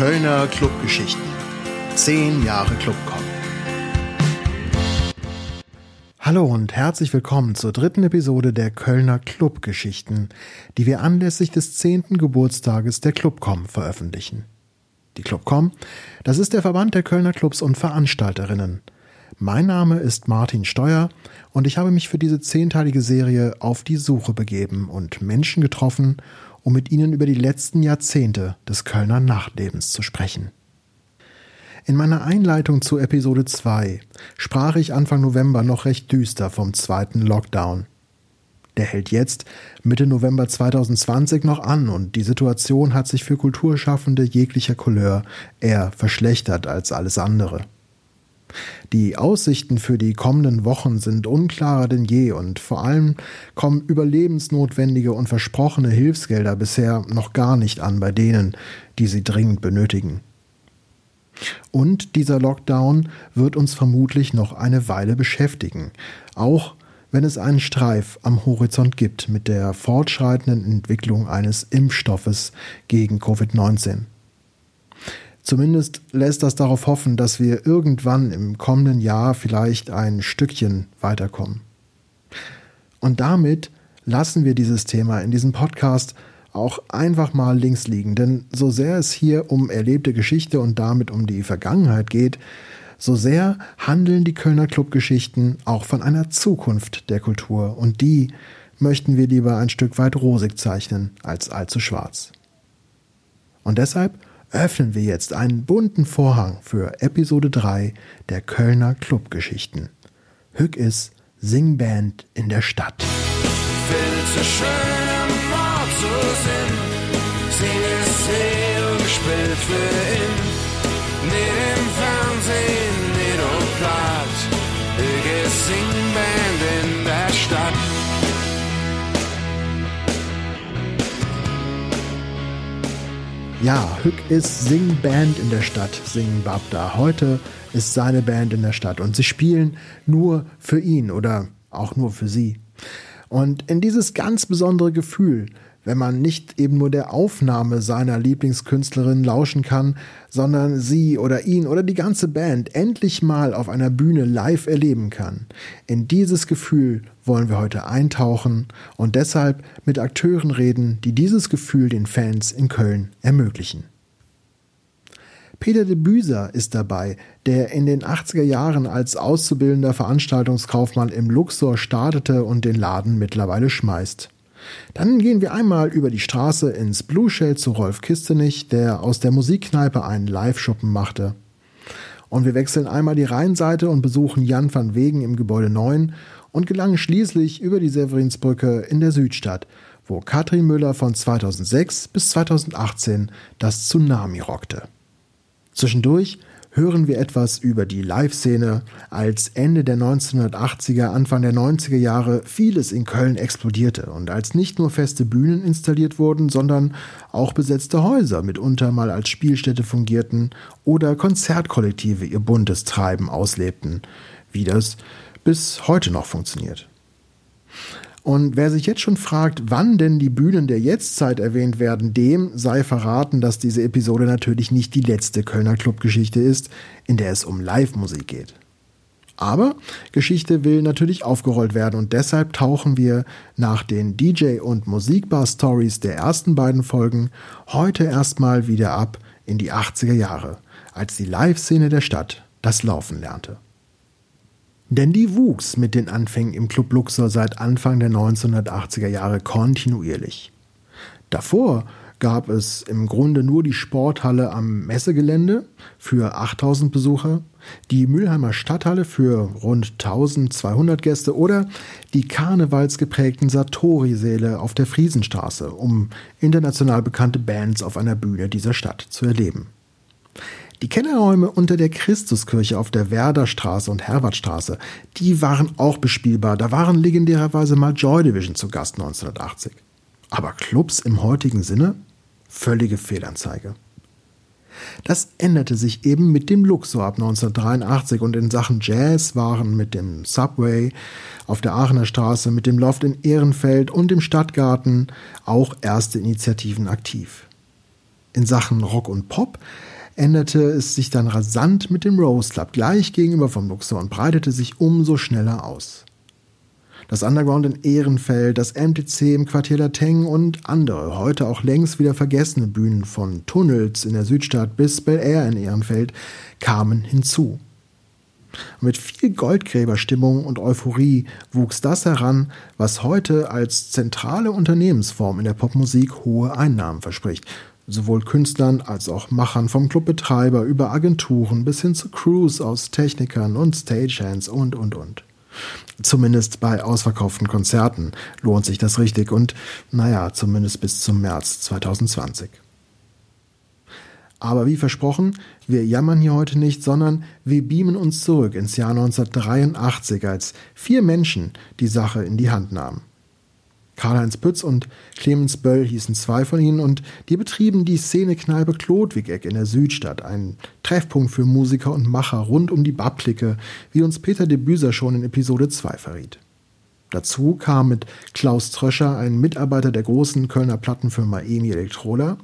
Kölner Clubgeschichten. Zehn Jahre Clubcom. Hallo und herzlich willkommen zur dritten Episode der Kölner Clubgeschichten, die wir anlässlich des zehnten Geburtstages der Clubcom veröffentlichen. Die Clubcom, das ist der Verband der Kölner Clubs und Veranstalterinnen. Mein Name ist Martin Steuer und ich habe mich für diese zehnteilige Serie auf die Suche begeben und Menschen getroffen, um mit ihnen über die letzten Jahrzehnte des Kölner Nachtlebens zu sprechen. In meiner Einleitung zu Episode 2 sprach ich Anfang November noch recht düster vom zweiten Lockdown. Der hält jetzt Mitte November 2020 noch an und die Situation hat sich für Kulturschaffende jeglicher Couleur eher verschlechtert als alles andere. Die Aussichten für die kommenden Wochen sind unklarer denn je und vor allem kommen überlebensnotwendige und versprochene Hilfsgelder bisher noch gar nicht an bei denen, die sie dringend benötigen. Und dieser Lockdown wird uns vermutlich noch eine Weile beschäftigen, auch wenn es einen Streif am Horizont gibt mit der fortschreitenden Entwicklung eines Impfstoffes gegen Covid-19. Zumindest lässt das darauf hoffen, dass wir irgendwann im kommenden Jahr vielleicht ein Stückchen weiterkommen. Und damit lassen wir dieses Thema in diesem Podcast auch einfach mal links liegen, denn so sehr es hier um erlebte Geschichte und damit um die Vergangenheit geht, so sehr handeln die Kölner Clubgeschichten auch von einer Zukunft der Kultur und die möchten wir lieber ein Stück weit rosig zeichnen als allzu schwarz. Und deshalb öffnen wir jetzt einen bunten Vorhang für Episode 3 der Kölner Clubgeschichten. Hück ist Singband in der Stadt. Findest du schön im Wort zu sinn, sing es sehr gespielt für ihn. Nicht im Fernsehen, nicht und platt, Hück ist Singband in der Stadt. Ja, Hück ist Singband in der Stadt, singen Babda. Heute ist seine Band in der Stadt und sie spielen nur für ihn oder auch nur für sie. Und in dieses ganz besondere Gefühl wenn man nicht eben nur der Aufnahme seiner Lieblingskünstlerin lauschen kann, sondern sie oder ihn oder die ganze Band endlich mal auf einer Bühne live erleben kann. In dieses Gefühl wollen wir heute eintauchen und deshalb mit Akteuren reden, die dieses Gefühl den Fans in Köln ermöglichen. Peter de Büser ist dabei, der in den 80er Jahren als auszubildender Veranstaltungskaufmann im Luxor startete und den Laden mittlerweile schmeißt. Dann gehen wir einmal über die Straße ins Blue Shell zu Rolf Kistenich, der aus der Musikkneipe einen Live-Schuppen machte. Und wir wechseln einmal die Rheinseite und besuchen Jan van Wegen im Gebäude 9 und gelangen schließlich über die Severinsbrücke in der Südstadt, wo Katrin Müller von 2006 bis 2018 das Tsunami rockte. Zwischendurch hören wir etwas über die Live-Szene, als Ende der 1980er, Anfang der 90er Jahre vieles in Köln explodierte und als nicht nur feste Bühnen installiert wurden, sondern auch besetzte Häuser mitunter mal als Spielstätte fungierten oder Konzertkollektive ihr buntes Treiben auslebten, wie das bis heute noch funktioniert. Und wer sich jetzt schon fragt, wann denn die Bühnen der Jetztzeit erwähnt werden, dem sei verraten, dass diese Episode natürlich nicht die letzte Kölner Clubgeschichte ist, in der es um Live-Musik geht. Aber Geschichte will natürlich aufgerollt werden und deshalb tauchen wir nach den DJ- und Musikbar-Stories der ersten beiden Folgen heute erstmal wieder ab in die 80er Jahre, als die Live-Szene der Stadt das Laufen lernte. Denn die wuchs mit den Anfängen im Club Luxor seit Anfang der 1980er Jahre kontinuierlich. Davor gab es im Grunde nur die Sporthalle am Messegelände für 8000 Besucher, die Mülheimer Stadthalle für rund 1200 Gäste oder die karnevalsgeprägten Satori-Säle auf der Friesenstraße, um international bekannte Bands auf einer Bühne dieser Stadt zu erleben. Die Kellerräume unter der Christuskirche auf der Werderstraße und Herbertstraße, die waren auch bespielbar. Da waren legendärerweise mal Joy Division zu Gast 1980. Aber Clubs im heutigen Sinne? Völlige Fehlanzeige. Das änderte sich eben mit dem Luxor ab 1983 und in Sachen Jazz waren mit dem Subway auf der Aachener Straße, mit dem Loft in Ehrenfeld und dem Stadtgarten auch erste Initiativen aktiv. In Sachen Rock und Pop änderte es sich dann rasant mit dem Rose Club gleich gegenüber vom Luxor und breitete sich umso schneller aus. Das Underground in Ehrenfeld, das MTC im Quartier Lateng und andere, heute auch längst wieder vergessene Bühnen von Tunnels in der Südstadt bis Bel Air in Ehrenfeld kamen hinzu. Mit viel Goldgräberstimmung und Euphorie wuchs das heran, was heute als zentrale Unternehmensform in der Popmusik hohe Einnahmen verspricht. Sowohl Künstlern als auch Machern vom Clubbetreiber über Agenturen bis hin zu Crews aus Technikern und Stagehands und und und. Zumindest bei ausverkauften Konzerten lohnt sich das richtig und naja, zumindest bis zum März 2020. Aber wie versprochen, wir jammern hier heute nicht, sondern wir beamen uns zurück ins Jahr 1983, als vier Menschen die Sache in die Hand nahmen. Karl-Heinz Pütz und Clemens Böll hießen zwei von ihnen und die betrieben die Szenekneipe Klodwigeck in der Südstadt, ein Treffpunkt für Musiker und Macher rund um die Babklicke, wie uns Peter de Büser schon in Episode 2 verriet. Dazu kam mit Klaus Tröscher ein Mitarbeiter der großen Kölner Plattenfirma EMI Elektrola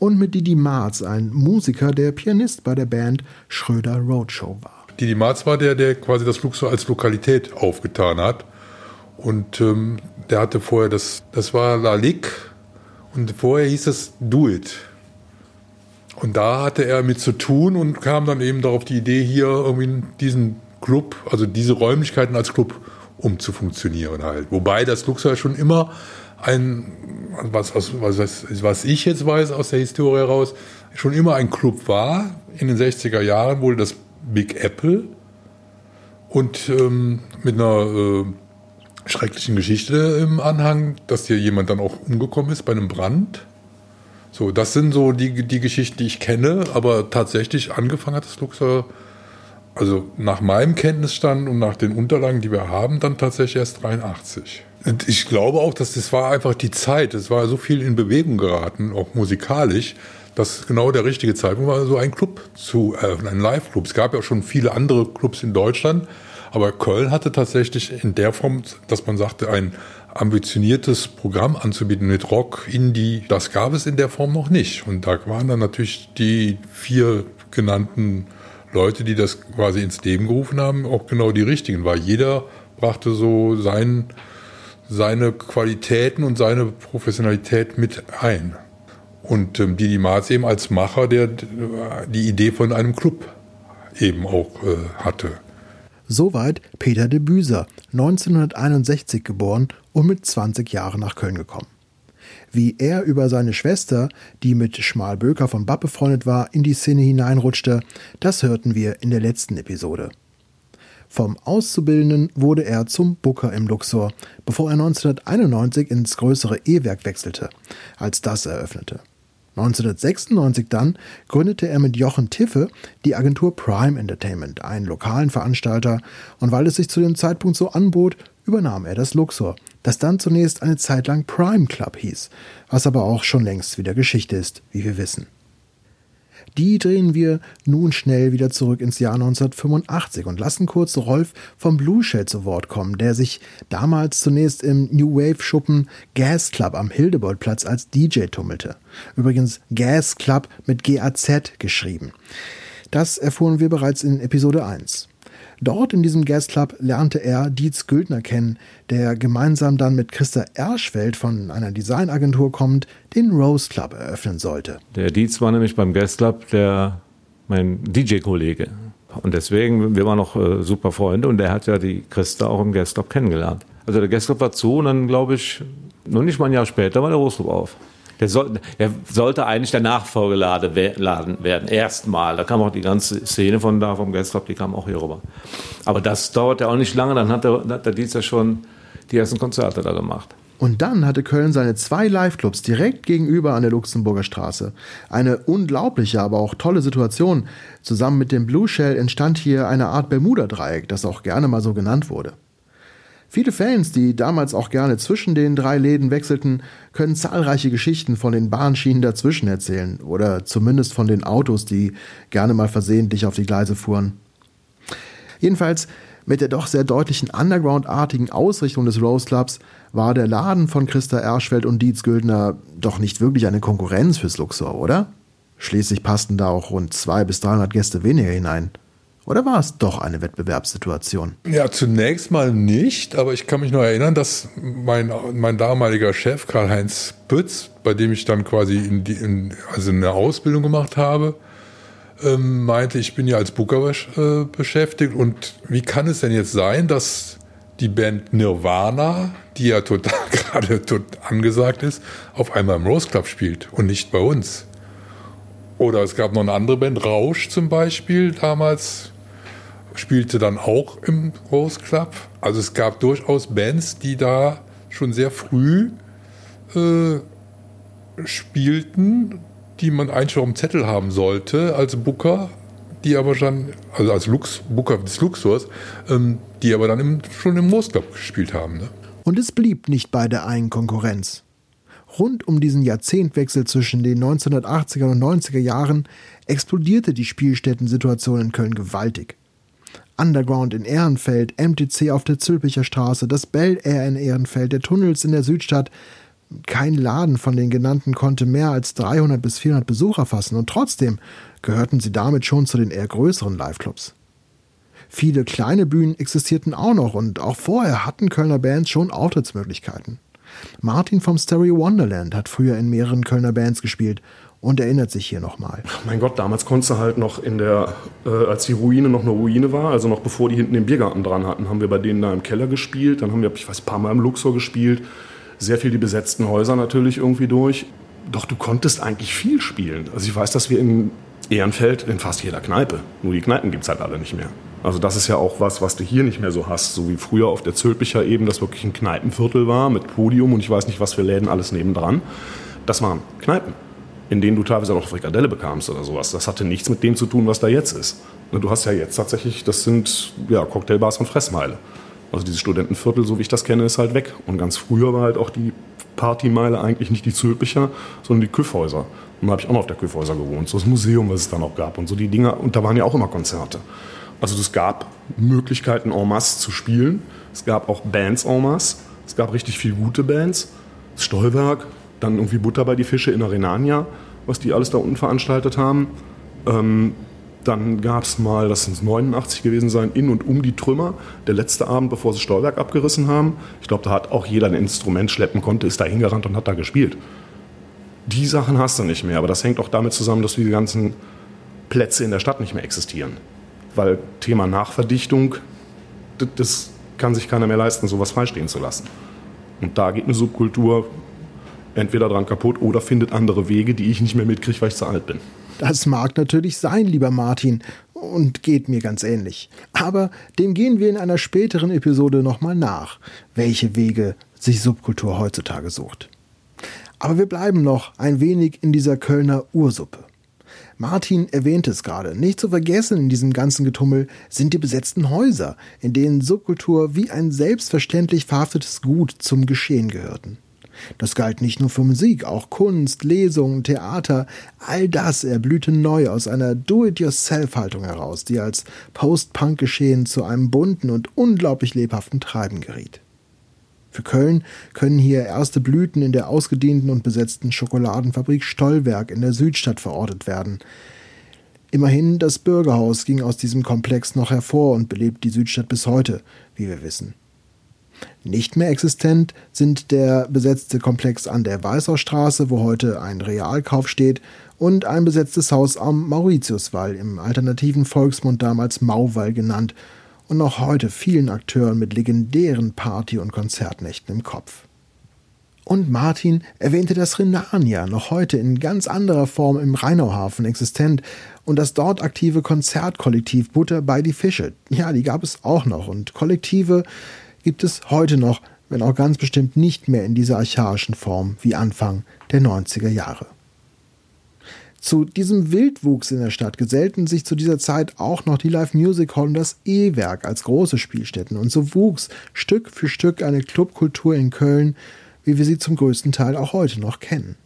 und mit Didi Marz ein Musiker, der Pianist bei der Band Schröder Roadshow war. Didi Marz war der, der quasi das Luxor als Lokalität aufgetan hat. Und ähm, der hatte vorher das, das war La Ligue und vorher hieß es Do It. Und da hatte er mit zu tun und kam dann eben darauf die Idee, hier irgendwie diesen Club, also diese Räumlichkeiten als Club umzufunktionieren halt. Wobei das Luxor schon immer ein, was, was, was, ich jetzt weiß aus der Historie heraus, schon immer ein Club war. In den 60er Jahren wurde das Big Apple und ähm, mit einer äh, schrecklichen Geschichte im Anhang, dass hier jemand dann auch umgekommen ist bei einem Brand. So, das sind so die, die Geschichten, die ich kenne, aber tatsächlich angefangen hat das Luxor also nach meinem Kenntnisstand und nach den Unterlagen, die wir haben, dann tatsächlich erst 83. Und ich glaube auch, dass das war einfach die Zeit. Es war so viel in Bewegung geraten, auch musikalisch, dass genau der richtige Zeitpunkt war, so einen Club zu eröffnen, einen Live-Club. Es gab ja auch schon viele andere Clubs in Deutschland, aber Köln hatte tatsächlich in der Form, dass man sagte, ein ambitioniertes Programm anzubieten mit Rock, Indie, das gab es in der Form noch nicht. Und da waren dann natürlich die vier genannten Leute, die das quasi ins Leben gerufen haben, auch genau die richtigen, weil jeder brachte so sein, seine Qualitäten und seine Professionalität mit ein. Und ähm, Didi Marz eben als Macher, der die Idee von einem Club eben auch äh, hatte. Soweit Peter de Büser, 1961 geboren und mit 20 Jahren nach Köln gekommen. Wie er über seine Schwester, die mit Schmalböker von Bab befreundet war, in die Szene hineinrutschte, das hörten wir in der letzten Episode. Vom Auszubildenden wurde er zum Booker im Luxor, bevor er 1991 ins größere E-Werk wechselte, als das eröffnete. 1996 dann gründete er mit Jochen Tiffe die Agentur Prime Entertainment, einen lokalen Veranstalter, und weil es sich zu dem Zeitpunkt so anbot, übernahm er das Luxor, das dann zunächst eine Zeit lang Prime Club hieß, was aber auch schon längst wieder Geschichte ist, wie wir wissen. Die drehen wir nun schnell wieder zurück ins Jahr 1985 und lassen kurz Rolf vom Blue Shell zu Wort kommen, der sich damals zunächst im New Wave Schuppen Gas Club am Hildebrandplatz als DJ tummelte. Übrigens Gas Club mit GAZ geschrieben. Das erfuhren wir bereits in Episode 1. Dort in diesem Club lernte er Dietz Güldner kennen, der gemeinsam dann mit Christa Erschfeld von einer Designagentur kommt, den Rose Club eröffnen sollte. Der Dietz war nämlich beim Club der mein DJ-Kollege. Und deswegen, wir waren noch äh, super Freunde und der hat ja die Christa auch im Club kennengelernt. Also der Club war zu und dann glaube ich, noch nicht mal ein Jahr später war der Rose Club auf. Der, soll, der sollte eigentlich der Nachfolgeladen werden, erstmal. Da kam auch die ganze Szene von da, vom Guestclub, die kam auch hier rüber. Aber das dauert ja auch nicht lange, dann hat der, hat der ja schon die ersten Konzerte da gemacht. Und dann hatte Köln seine zwei Live-Clubs direkt gegenüber an der Luxemburger Straße. Eine unglaubliche, aber auch tolle Situation. Zusammen mit dem Blue Shell entstand hier eine Art Bermuda-Dreieck, das auch gerne mal so genannt wurde. Viele Fans, die damals auch gerne zwischen den drei Läden wechselten, können zahlreiche Geschichten von den Bahnschienen dazwischen erzählen oder zumindest von den Autos, die gerne mal versehentlich auf die Gleise fuhren. Jedenfalls mit der doch sehr deutlichen Underground-artigen Ausrichtung des Rose Clubs war der Laden von Christa Erschfeld und Dietz Güldner doch nicht wirklich eine Konkurrenz fürs Luxor, oder? Schließlich passten da auch rund 200 bis 300 Gäste weniger hinein. Oder war es doch eine Wettbewerbssituation? Ja, zunächst mal nicht, aber ich kann mich noch erinnern, dass mein, mein damaliger Chef Karl-Heinz Pütz, bei dem ich dann quasi in die, in, also eine Ausbildung gemacht habe, ähm, meinte, ich bin ja als Booker äh, beschäftigt und wie kann es denn jetzt sein, dass die Band Nirvana, die ja total gerade angesagt ist, auf einmal im Rose Club spielt und nicht bei uns? Oder es gab noch eine andere Band, Rausch zum Beispiel, damals spielte dann auch im Rose Club. Also es gab durchaus Bands, die da schon sehr früh äh, spielten, die man eigentlich schon am Zettel haben sollte als Booker, die aber schon, also als Lux, Booker des Luxors, ähm, die aber dann im, schon im Rose Club gespielt haben. Ne? Und es blieb nicht bei der einen Konkurrenz. Rund um diesen Jahrzehntwechsel zwischen den 1980er und 90er Jahren explodierte die Spielstättensituation in Köln gewaltig. Underground in Ehrenfeld, MTC auf der Zülpicher Straße, das Bell Air in Ehrenfeld, der Tunnels in der Südstadt. Kein Laden von den genannten konnte mehr als 300 bis 400 Besucher fassen und trotzdem gehörten sie damit schon zu den eher größeren Liveclubs. Viele kleine Bühnen existierten auch noch und auch vorher hatten Kölner Bands schon Auftrittsmöglichkeiten. Martin vom Stereo Wonderland hat früher in mehreren Kölner Bands gespielt und erinnert sich hier nochmal. Mein Gott, damals konntest du halt noch in der, äh, als die Ruine noch eine Ruine war, also noch bevor die hinten den Biergarten dran hatten, haben wir bei denen da im Keller gespielt. Dann haben wir, ich weiß, ein paar Mal im Luxor gespielt. Sehr viel die besetzten Häuser natürlich irgendwie durch. Doch du konntest eigentlich viel spielen. Also ich weiß, dass wir in Ehrenfeld in fast jeder Kneipe. Nur die Kneipen gibt es halt alle nicht mehr. Also das ist ja auch was, was du hier nicht mehr so hast. So wie früher auf der Zülpicher eben, das wirklich ein Kneipenviertel war mit Podium und ich weiß nicht, was für Läden alles nebendran. Das waren Kneipen in denen du teilweise noch Frikadelle bekamst oder sowas. Das hatte nichts mit dem zu tun, was da jetzt ist. Du hast ja jetzt tatsächlich, das sind ja, Cocktailbars und Fressmeile. Also dieses Studentenviertel, so wie ich das kenne, ist halt weg. Und ganz früher war halt auch die Partymeile eigentlich nicht die Zülpicher, sondern die Küffhäuser. Und da habe ich auch noch auf der Küffhäuser gewohnt. So das Museum, was es da noch gab und so die Dinger. Und da waren ja auch immer Konzerte. Also es gab Möglichkeiten en masse zu spielen. Es gab auch Bands en masse. Es gab richtig viele gute Bands. Stollwerk, dann irgendwie Butter bei die Fische in der Renania, was die alles da unten veranstaltet haben. Ähm, dann gab es mal, das sind 89 gewesen sein, in und um die Trümmer. Der letzte Abend, bevor sie Steuerwerk abgerissen haben. Ich glaube, da hat auch jeder ein Instrument schleppen konnte, ist da hingerannt und hat da gespielt. Die Sachen hast du nicht mehr, aber das hängt auch damit zusammen, dass die ganzen Plätze in der Stadt nicht mehr existieren. Weil Thema Nachverdichtung, das kann sich keiner mehr leisten, sowas freistehen zu lassen. Und da geht eine Subkultur entweder dran kaputt oder findet andere Wege, die ich nicht mehr mitkriege, weil ich zu alt bin. Das mag natürlich sein, lieber Martin, und geht mir ganz ähnlich. Aber dem gehen wir in einer späteren Episode nochmal nach, welche Wege sich Subkultur heutzutage sucht. Aber wir bleiben noch ein wenig in dieser Kölner Ursuppe. Martin erwähnte es gerade. Nicht zu vergessen in diesem ganzen Getummel sind die besetzten Häuser, in denen Subkultur wie ein selbstverständlich verhaftetes Gut zum Geschehen gehörten. Das galt nicht nur für Musik, auch Kunst, Lesungen, Theater, all das erblühte neu aus einer Do-it-yourself-Haltung heraus, die als Post-Punk-Geschehen zu einem bunten und unglaublich lebhaften Treiben geriet. Für Köln können hier erste Blüten in der ausgedehnten und besetzten Schokoladenfabrik Stollwerk in der Südstadt verortet werden. Immerhin, das Bürgerhaus ging aus diesem Komplex noch hervor und belebt die Südstadt bis heute, wie wir wissen. Nicht mehr existent sind der besetzte Komplex an der Weißerstraße, wo heute ein Realkauf steht, und ein besetztes Haus am Mauritiuswall, im alternativen Volksmund damals Mauwall genannt, und noch heute vielen Akteuren mit legendären Party- und Konzertnächten im Kopf. Und Martin erwähnte das Renania, noch heute in ganz anderer Form im Rheinauhafen existent, und das dort aktive Konzertkollektiv Butter bei die Fische. Ja, die gab es auch noch. Und Kollektive, gibt es heute noch, wenn auch ganz bestimmt nicht mehr in dieser archaischen Form wie Anfang der 90er Jahre. Zu diesem Wildwuchs in der Stadt gesellten sich zu dieser Zeit auch noch die Live Music Hall und das E-Werk als große Spielstätten und so wuchs Stück für Stück eine Clubkultur in Köln, wie wir sie zum größten Teil auch heute noch kennen.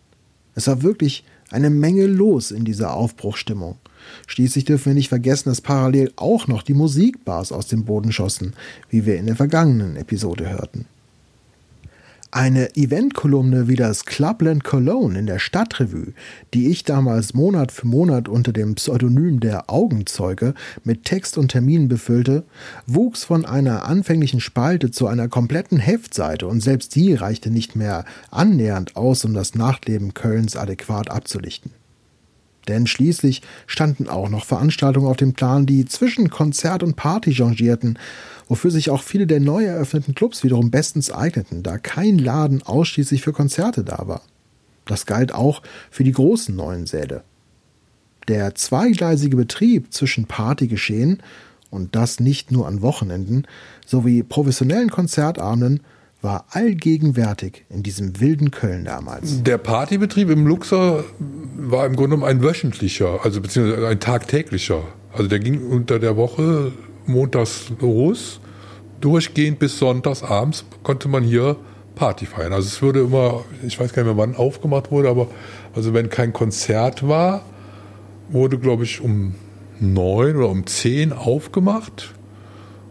Es war wirklich eine Menge los in dieser Aufbruchstimmung. Schließlich dürfen wir nicht vergessen, dass parallel auch noch die Musikbars aus dem Boden schossen, wie wir in der vergangenen Episode hörten. Eine Eventkolumne wie das Clubland Cologne in der Stadtrevue, die ich damals Monat für Monat unter dem Pseudonym der Augenzeuge mit Text und Terminen befüllte, wuchs von einer anfänglichen Spalte zu einer kompletten Heftseite und selbst die reichte nicht mehr annähernd aus, um das Nachtleben Kölns adäquat abzulichten. Denn schließlich standen auch noch Veranstaltungen auf dem Plan, die zwischen Konzert und Party changierten wofür sich auch viele der neu eröffneten Clubs wiederum bestens eigneten, da kein Laden ausschließlich für Konzerte da war. Das galt auch für die großen neuen Säle. Der zweigleisige Betrieb zwischen Partygeschehen, und das nicht nur an Wochenenden, sowie professionellen Konzertabenden war allgegenwärtig in diesem wilden Köln damals. Der Partybetrieb im Luxor war im Grunde ein wöchentlicher, also beziehungsweise ein tagtäglicher. Also der ging unter der Woche montags los, durchgehend bis sonntags abends konnte man hier Party feiern. Also es würde immer, ich weiß gar nicht mehr wann aufgemacht wurde, aber also wenn kein Konzert war, wurde glaube ich um neun oder um zehn aufgemacht.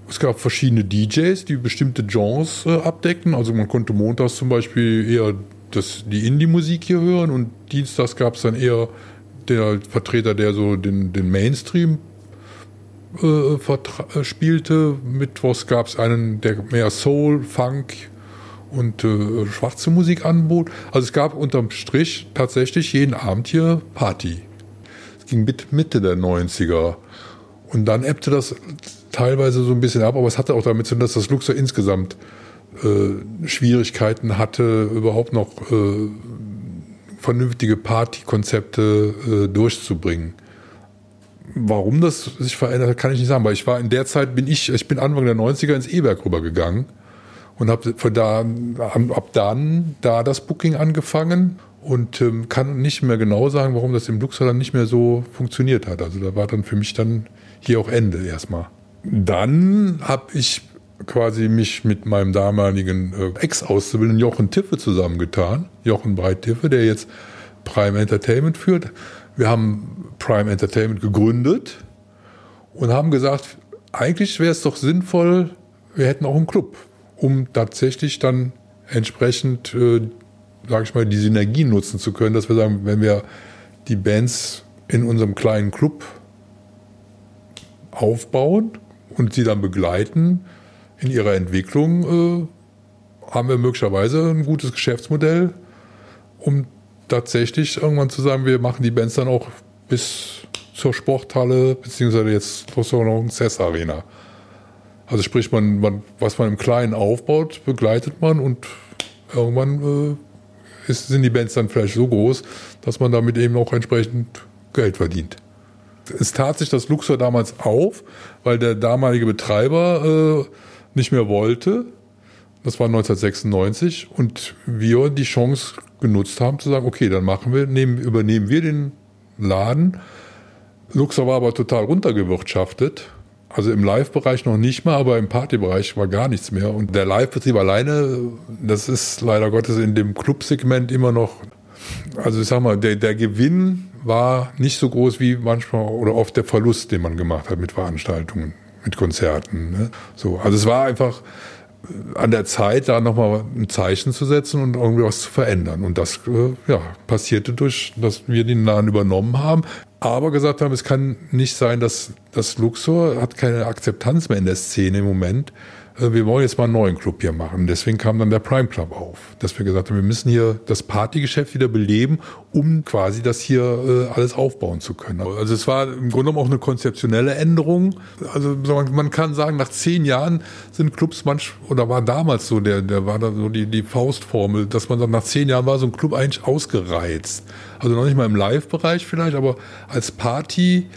Es gab verschiedene DJs, die bestimmte Genres äh, abdeckten. Also man konnte montags zum Beispiel eher das, die Indie-Musik hier hören und dienstags gab es dann eher der Vertreter, der so den, den Mainstream äh, äh, spielte. Mittwochs gab es einen, der mehr Soul, Funk und äh, schwarze Musik anbot. Also es gab unterm Strich tatsächlich jeden Abend hier Party. Es ging mit Mitte der 90er. Und dann ebbte das teilweise so ein bisschen ab, aber es hatte auch damit zu tun, dass das Luxor insgesamt äh, Schwierigkeiten hatte, überhaupt noch äh, vernünftige Partykonzepte äh, durchzubringen. Warum das sich verändert hat, kann ich nicht sagen. Weil ich war in der Zeit, bin ich, ich bin Anfang der 90er ins E-Werk rübergegangen und habe da ab dann da das Booking angefangen und ähm, kann nicht mehr genau sagen, warum das im Luxor dann nicht mehr so funktioniert hat. Also da war dann für mich dann hier auch Ende erstmal. Dann habe ich quasi mich mit meinem damaligen äh, Ex-Auszubildenden Jochen Tiffe zusammengetan. Jochen Breit-Tiffe, der jetzt Prime Entertainment führt. Wir haben Prime Entertainment gegründet und haben gesagt, eigentlich wäre es doch sinnvoll, wir hätten auch einen Club, um tatsächlich dann entsprechend, äh, sage ich mal, die Synergie nutzen zu können, dass wir sagen, wenn wir die Bands in unserem kleinen Club aufbauen und sie dann begleiten in ihrer Entwicklung, äh, haben wir möglicherweise ein gutes Geschäftsmodell, um tatsächlich irgendwann zu sagen, wir machen die Bands dann auch bis zur Sporthalle, beziehungsweise jetzt noch Cess Arena. Also sprich, man, man, was man im Kleinen aufbaut, begleitet man und irgendwann äh, ist, sind die Bands dann vielleicht so groß, dass man damit eben auch entsprechend Geld verdient. Es tat sich das Luxor damals auf, weil der damalige Betreiber äh, nicht mehr wollte. Das war 1996 und wir die Chance genutzt haben, zu sagen, okay, dann machen wir, nehmen, übernehmen wir den Laden. Luxor war aber total runtergewirtschaftet. Also im Live-Bereich noch nicht mal, aber im Party-Bereich war gar nichts mehr. Und der Live-Betrieb alleine, das ist leider Gottes in dem Club-Segment immer noch, also ich sag mal, der, der Gewinn war nicht so groß wie manchmal oder oft der Verlust, den man gemacht hat mit Veranstaltungen, mit Konzerten. Ne? So, also es war einfach, an der Zeit, da nochmal ein Zeichen zu setzen und irgendwie was zu verändern. Und das äh, ja, passierte durch, dass wir den Laden übernommen haben, aber gesagt haben, es kann nicht sein, dass das Luxor hat keine Akzeptanz mehr in der Szene im Moment äh, wir wollen jetzt mal einen neuen Club hier machen. Deswegen kam dann der Prime Club auf, dass wir gesagt haben, wir müssen hier das Partygeschäft wieder beleben, um quasi das hier äh, alles aufbauen zu können. Also es war im Grunde genommen auch eine konzeptionelle Änderung. Also man kann sagen, nach zehn Jahren sind Clubs manch, oder war damals so, der, der war da so die, die Faustformel, dass man sagt, nach zehn Jahren war so ein Club eigentlich ausgereizt. Also noch nicht mal im Live-Bereich vielleicht, aber als Party-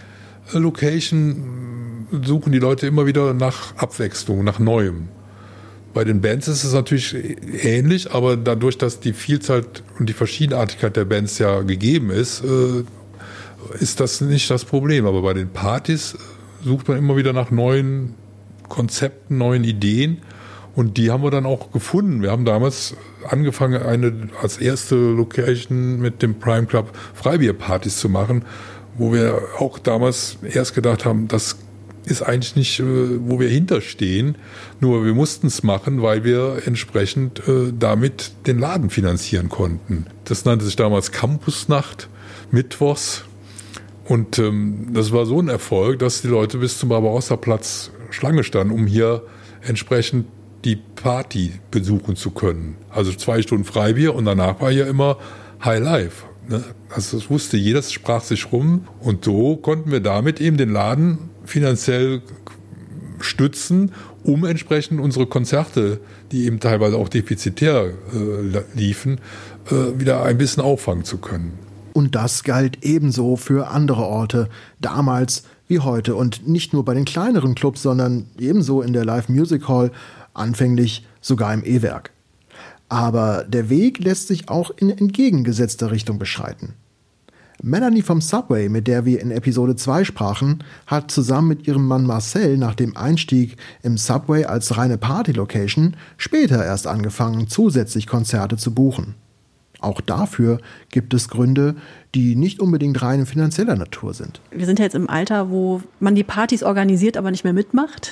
Location suchen die Leute immer wieder nach Abwechslung, nach Neuem. Bei den Bands ist es natürlich ähnlich, aber dadurch, dass die Vielzahl und die Verschiedenartigkeit der Bands ja gegeben ist, äh, ist das nicht das Problem. Aber bei den Partys sucht man immer wieder nach neuen Konzepten, neuen Ideen. Und die haben wir dann auch gefunden. Wir haben damals angefangen, eine als erste Location mit dem Prime Club Freibierpartys zu machen wo wir auch damals erst gedacht haben, das ist eigentlich nicht, äh, wo wir hinterstehen. Nur wir mussten es machen, weil wir entsprechend äh, damit den Laden finanzieren konnten. Das nannte sich damals Campusnacht, Mittwochs. Und ähm, das war so ein Erfolg, dass die Leute bis zum Barbarossa-Platz Schlange standen, um hier entsprechend die Party besuchen zu können. Also zwei Stunden Freibier und danach war hier immer High Life. Ne? Also das wusste jeder, das sprach sich rum. Und so konnten wir damit eben den Laden finanziell stützen, um entsprechend unsere Konzerte, die eben teilweise auch defizitär äh, liefen, äh, wieder ein bisschen auffangen zu können. Und das galt ebenso für andere Orte, damals wie heute. Und nicht nur bei den kleineren Clubs, sondern ebenso in der Live Music Hall, anfänglich sogar im E-Werk. Aber der Weg lässt sich auch in entgegengesetzter Richtung beschreiten. Melanie vom Subway, mit der wir in Episode 2 sprachen, hat zusammen mit ihrem Mann Marcel nach dem Einstieg im Subway als reine Party-Location später erst angefangen, zusätzlich Konzerte zu buchen. Auch dafür gibt es Gründe, die nicht unbedingt rein finanzieller Natur sind. Wir sind ja jetzt im Alter, wo man die Partys organisiert, aber nicht mehr mitmacht.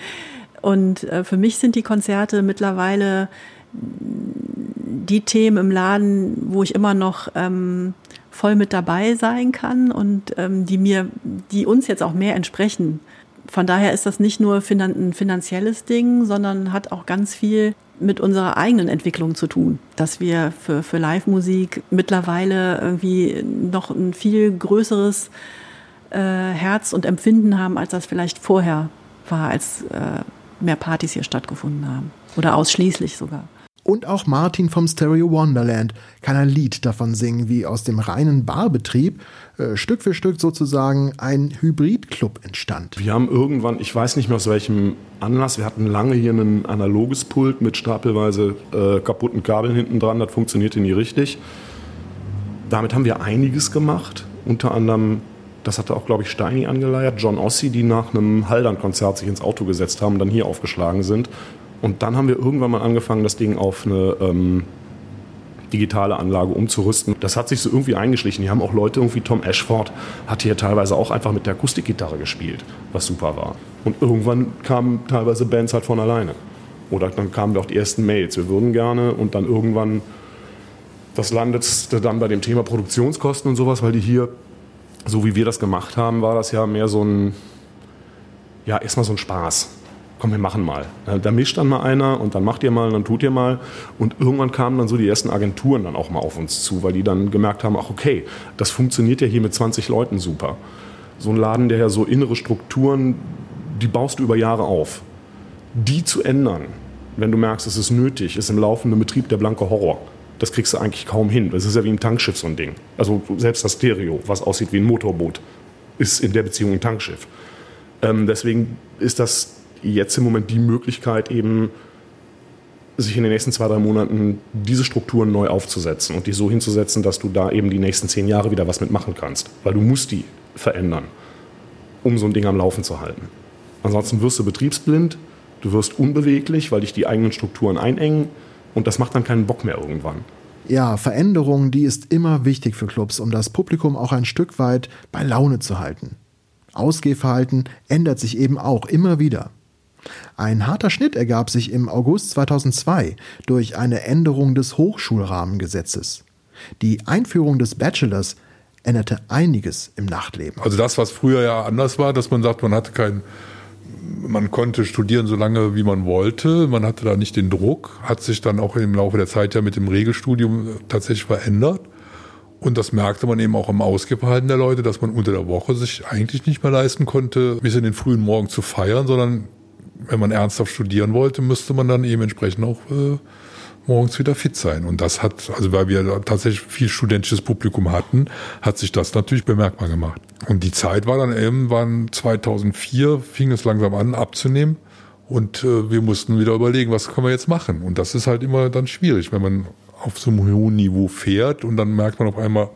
Und äh, für mich sind die Konzerte mittlerweile die Themen im Laden, wo ich immer noch ähm, voll mit dabei sein kann und ähm, die mir, die uns jetzt auch mehr entsprechen. Von daher ist das nicht nur ein finanzielles Ding, sondern hat auch ganz viel mit unserer eigenen Entwicklung zu tun, dass wir für, für Live-Musik mittlerweile irgendwie noch ein viel größeres äh, Herz und Empfinden haben, als das vielleicht vorher war, als äh, mehr Partys hier stattgefunden haben. Oder ausschließlich sogar. Und auch Martin vom Stereo Wonderland kann ein Lied davon singen, wie aus dem reinen Barbetrieb äh, Stück für Stück sozusagen ein Hybridclub entstand. Wir haben irgendwann, ich weiß nicht mehr aus welchem Anlass, wir hatten lange hier ein analoges Pult mit stapelweise äh, kaputten Kabeln hinten dran, das funktionierte nie richtig. Damit haben wir einiges gemacht, unter anderem das hatte auch, glaube ich, Steini angeleiert, John Ossi, die nach einem Haldern-Konzert sich ins Auto gesetzt haben und dann hier aufgeschlagen sind und dann haben wir irgendwann mal angefangen, das Ding auf eine ähm, digitale Anlage umzurüsten. Das hat sich so irgendwie eingeschlichen. Hier haben auch Leute, irgendwie Tom Ashford hat hier teilweise auch einfach mit der Akustikgitarre gespielt, was super war. Und irgendwann kamen teilweise Bands halt von alleine. Oder dann kamen auch die ersten Mails. Wir würden gerne und dann irgendwann, das landete dann bei dem Thema Produktionskosten und sowas, weil die hier, so wie wir das gemacht haben, war das ja mehr so ein, ja, erstmal so ein Spaß komm, wir machen mal. Da mischt dann mal einer und dann macht ihr mal und dann tut ihr mal. Und irgendwann kamen dann so die ersten Agenturen dann auch mal auf uns zu, weil die dann gemerkt haben, ach okay, das funktioniert ja hier mit 20 Leuten super. So ein Laden, der ja so innere Strukturen, die baust du über Jahre auf. Die zu ändern, wenn du merkst, es ist nötig, ist im laufenden Betrieb der blanke Horror. Das kriegst du eigentlich kaum hin. Das ist ja wie ein Tankschiff so ein Ding. Also selbst das Stereo, was aussieht wie ein Motorboot, ist in der Beziehung ein Tankschiff. Ähm, deswegen ist das jetzt im Moment die Möglichkeit, eben sich in den nächsten zwei, drei Monaten diese Strukturen neu aufzusetzen und die so hinzusetzen, dass du da eben die nächsten zehn Jahre wieder was mitmachen kannst. Weil du musst die verändern, um so ein Ding am Laufen zu halten. Ansonsten wirst du betriebsblind, du wirst unbeweglich, weil dich die eigenen Strukturen einengen und das macht dann keinen Bock mehr irgendwann. Ja, Veränderung, die ist immer wichtig für Clubs, um das Publikum auch ein Stück weit bei Laune zu halten. Ausgehverhalten ändert sich eben auch immer wieder. Ein harter Schnitt ergab sich im August 2002 durch eine Änderung des Hochschulrahmengesetzes. Die Einführung des Bachelors änderte einiges im Nachtleben. Also das, was früher ja anders war, dass man sagt, man hatte kein, man konnte studieren so lange, wie man wollte. Man hatte da nicht den Druck, hat sich dann auch im Laufe der Zeit ja mit dem Regelstudium tatsächlich verändert. Und das merkte man eben auch im Ausgeverhalten der Leute, dass man unter der Woche sich eigentlich nicht mehr leisten konnte, bis in den frühen Morgen zu feiern, sondern wenn man ernsthaft studieren wollte, müsste man dann eben entsprechend auch äh, morgens wieder fit sein. Und das hat, also weil wir tatsächlich viel studentisches Publikum hatten, hat sich das natürlich bemerkbar gemacht. Und die Zeit war dann irgendwann 2004, fing es langsam an abzunehmen. Und äh, wir mussten wieder überlegen, was können wir jetzt machen. Und das ist halt immer dann schwierig, wenn man auf so einem hohen Niveau fährt und dann merkt man auf einmal,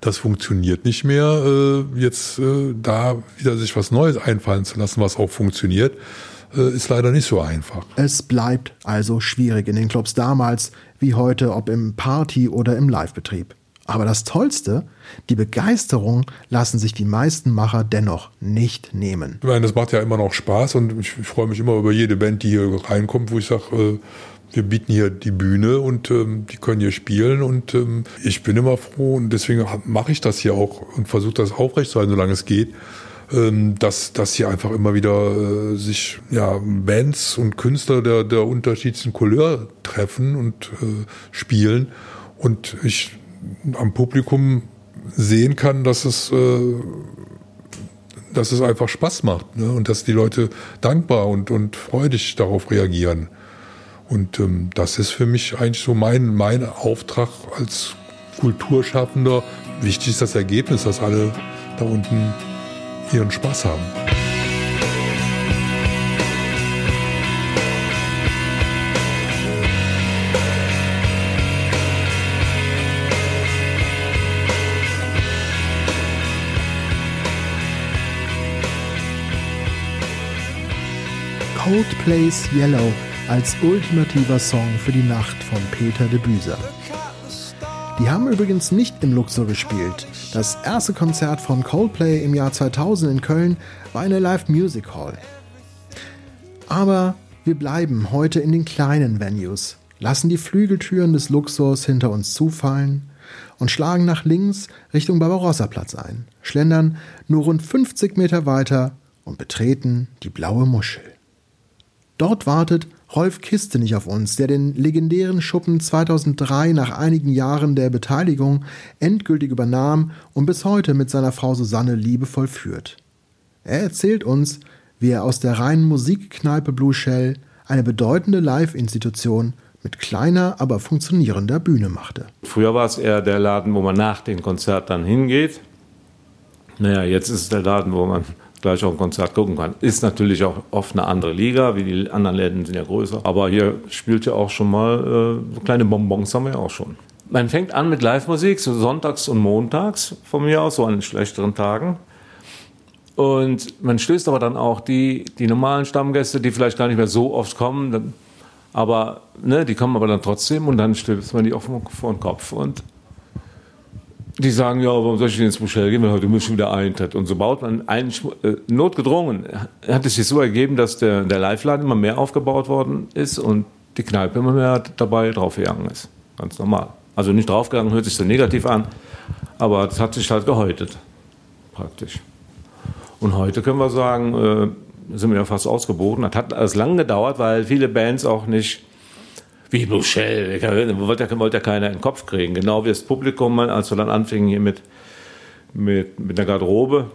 das funktioniert nicht mehr. Äh, jetzt äh, da wieder sich was Neues einfallen zu lassen, was auch funktioniert, äh, ist leider nicht so einfach. Es bleibt also schwierig in den Clubs damals wie heute, ob im Party- oder im Livebetrieb. Aber das Tollste, die Begeisterung lassen sich die meisten Macher dennoch nicht nehmen. Ich meine, das macht ja immer noch Spaß und ich, ich freue mich immer über jede Band, die hier reinkommt, wo ich sage, äh, wir bieten hier die Bühne und ähm, die können hier spielen und ähm, ich bin immer froh und deswegen mache ich das hier auch und versuche das aufrechtzuerhalten, solange es geht, ähm, dass, dass hier einfach immer wieder äh, sich ja, Bands und Künstler der, der unterschiedlichsten Couleur treffen und äh, spielen und ich am Publikum sehen kann, dass es, äh, dass es einfach Spaß macht ne? und dass die Leute dankbar und, und freudig darauf reagieren. Und ähm, das ist für mich eigentlich so mein, mein Auftrag als Kulturschaffender. Wichtig ist das Ergebnis, dass alle da unten ihren Spaß haben. Coldplay's Yellow als ultimativer Song für die Nacht von Peter de Büser. Die haben übrigens nicht im Luxor gespielt. Das erste Konzert von Coldplay im Jahr 2000 in Köln war eine Live Music Hall. Aber wir bleiben heute in den kleinen Venues, lassen die Flügeltüren des Luxors hinter uns zufallen und schlagen nach links Richtung Barbarossa-Platz ein, schlendern nur rund 50 Meter weiter und betreten die blaue Muschel. Dort wartet Rolf Kistenich auf uns, der den legendären Schuppen 2003 nach einigen Jahren der Beteiligung endgültig übernahm und bis heute mit seiner Frau Susanne liebevoll führt. Er erzählt uns, wie er aus der reinen Musikkneipe Blue Shell eine bedeutende Live-Institution mit kleiner, aber funktionierender Bühne machte. Früher war es eher der Laden, wo man nach dem Konzert dann hingeht. Naja, jetzt ist es der Laden, wo man gleich auch ein Konzert gucken kann. Ist natürlich auch oft eine andere Liga, wie die anderen Läden sind ja größer. Aber hier spielt ja auch schon mal, äh, so kleine Bonbons haben wir ja auch schon. Man fängt an mit Live-Musik, so sonntags und montags von mir aus, so an den schlechteren Tagen. Und man stößt aber dann auch die, die normalen Stammgäste, die vielleicht gar nicht mehr so oft kommen, dann, aber ne, die kommen aber dann trotzdem und dann stößt man die auch vor den Kopf. Und die sagen, ja, warum soll ich denn ins Buschel gehen, weil heute müssen wieder Eintritt. Und so baut man einen, äh, notgedrungen, hat es sich so ergeben, dass der, der Live-Laden immer mehr aufgebaut worden ist und die Kneipe immer mehr dabei draufgegangen ist. Ganz normal. Also nicht draufgegangen, hört sich so negativ an, aber das hat sich halt gehäutet. Praktisch. Und heute können wir sagen, äh, sind wir ja fast ausgeboten. Das hat alles lang gedauert, weil viele Bands auch nicht wie Blue Shell, wollte wollte keiner in den Kopf kriegen. Genau wie das Publikum, als wir dann anfingen hier mit, mit, mit der Garderobe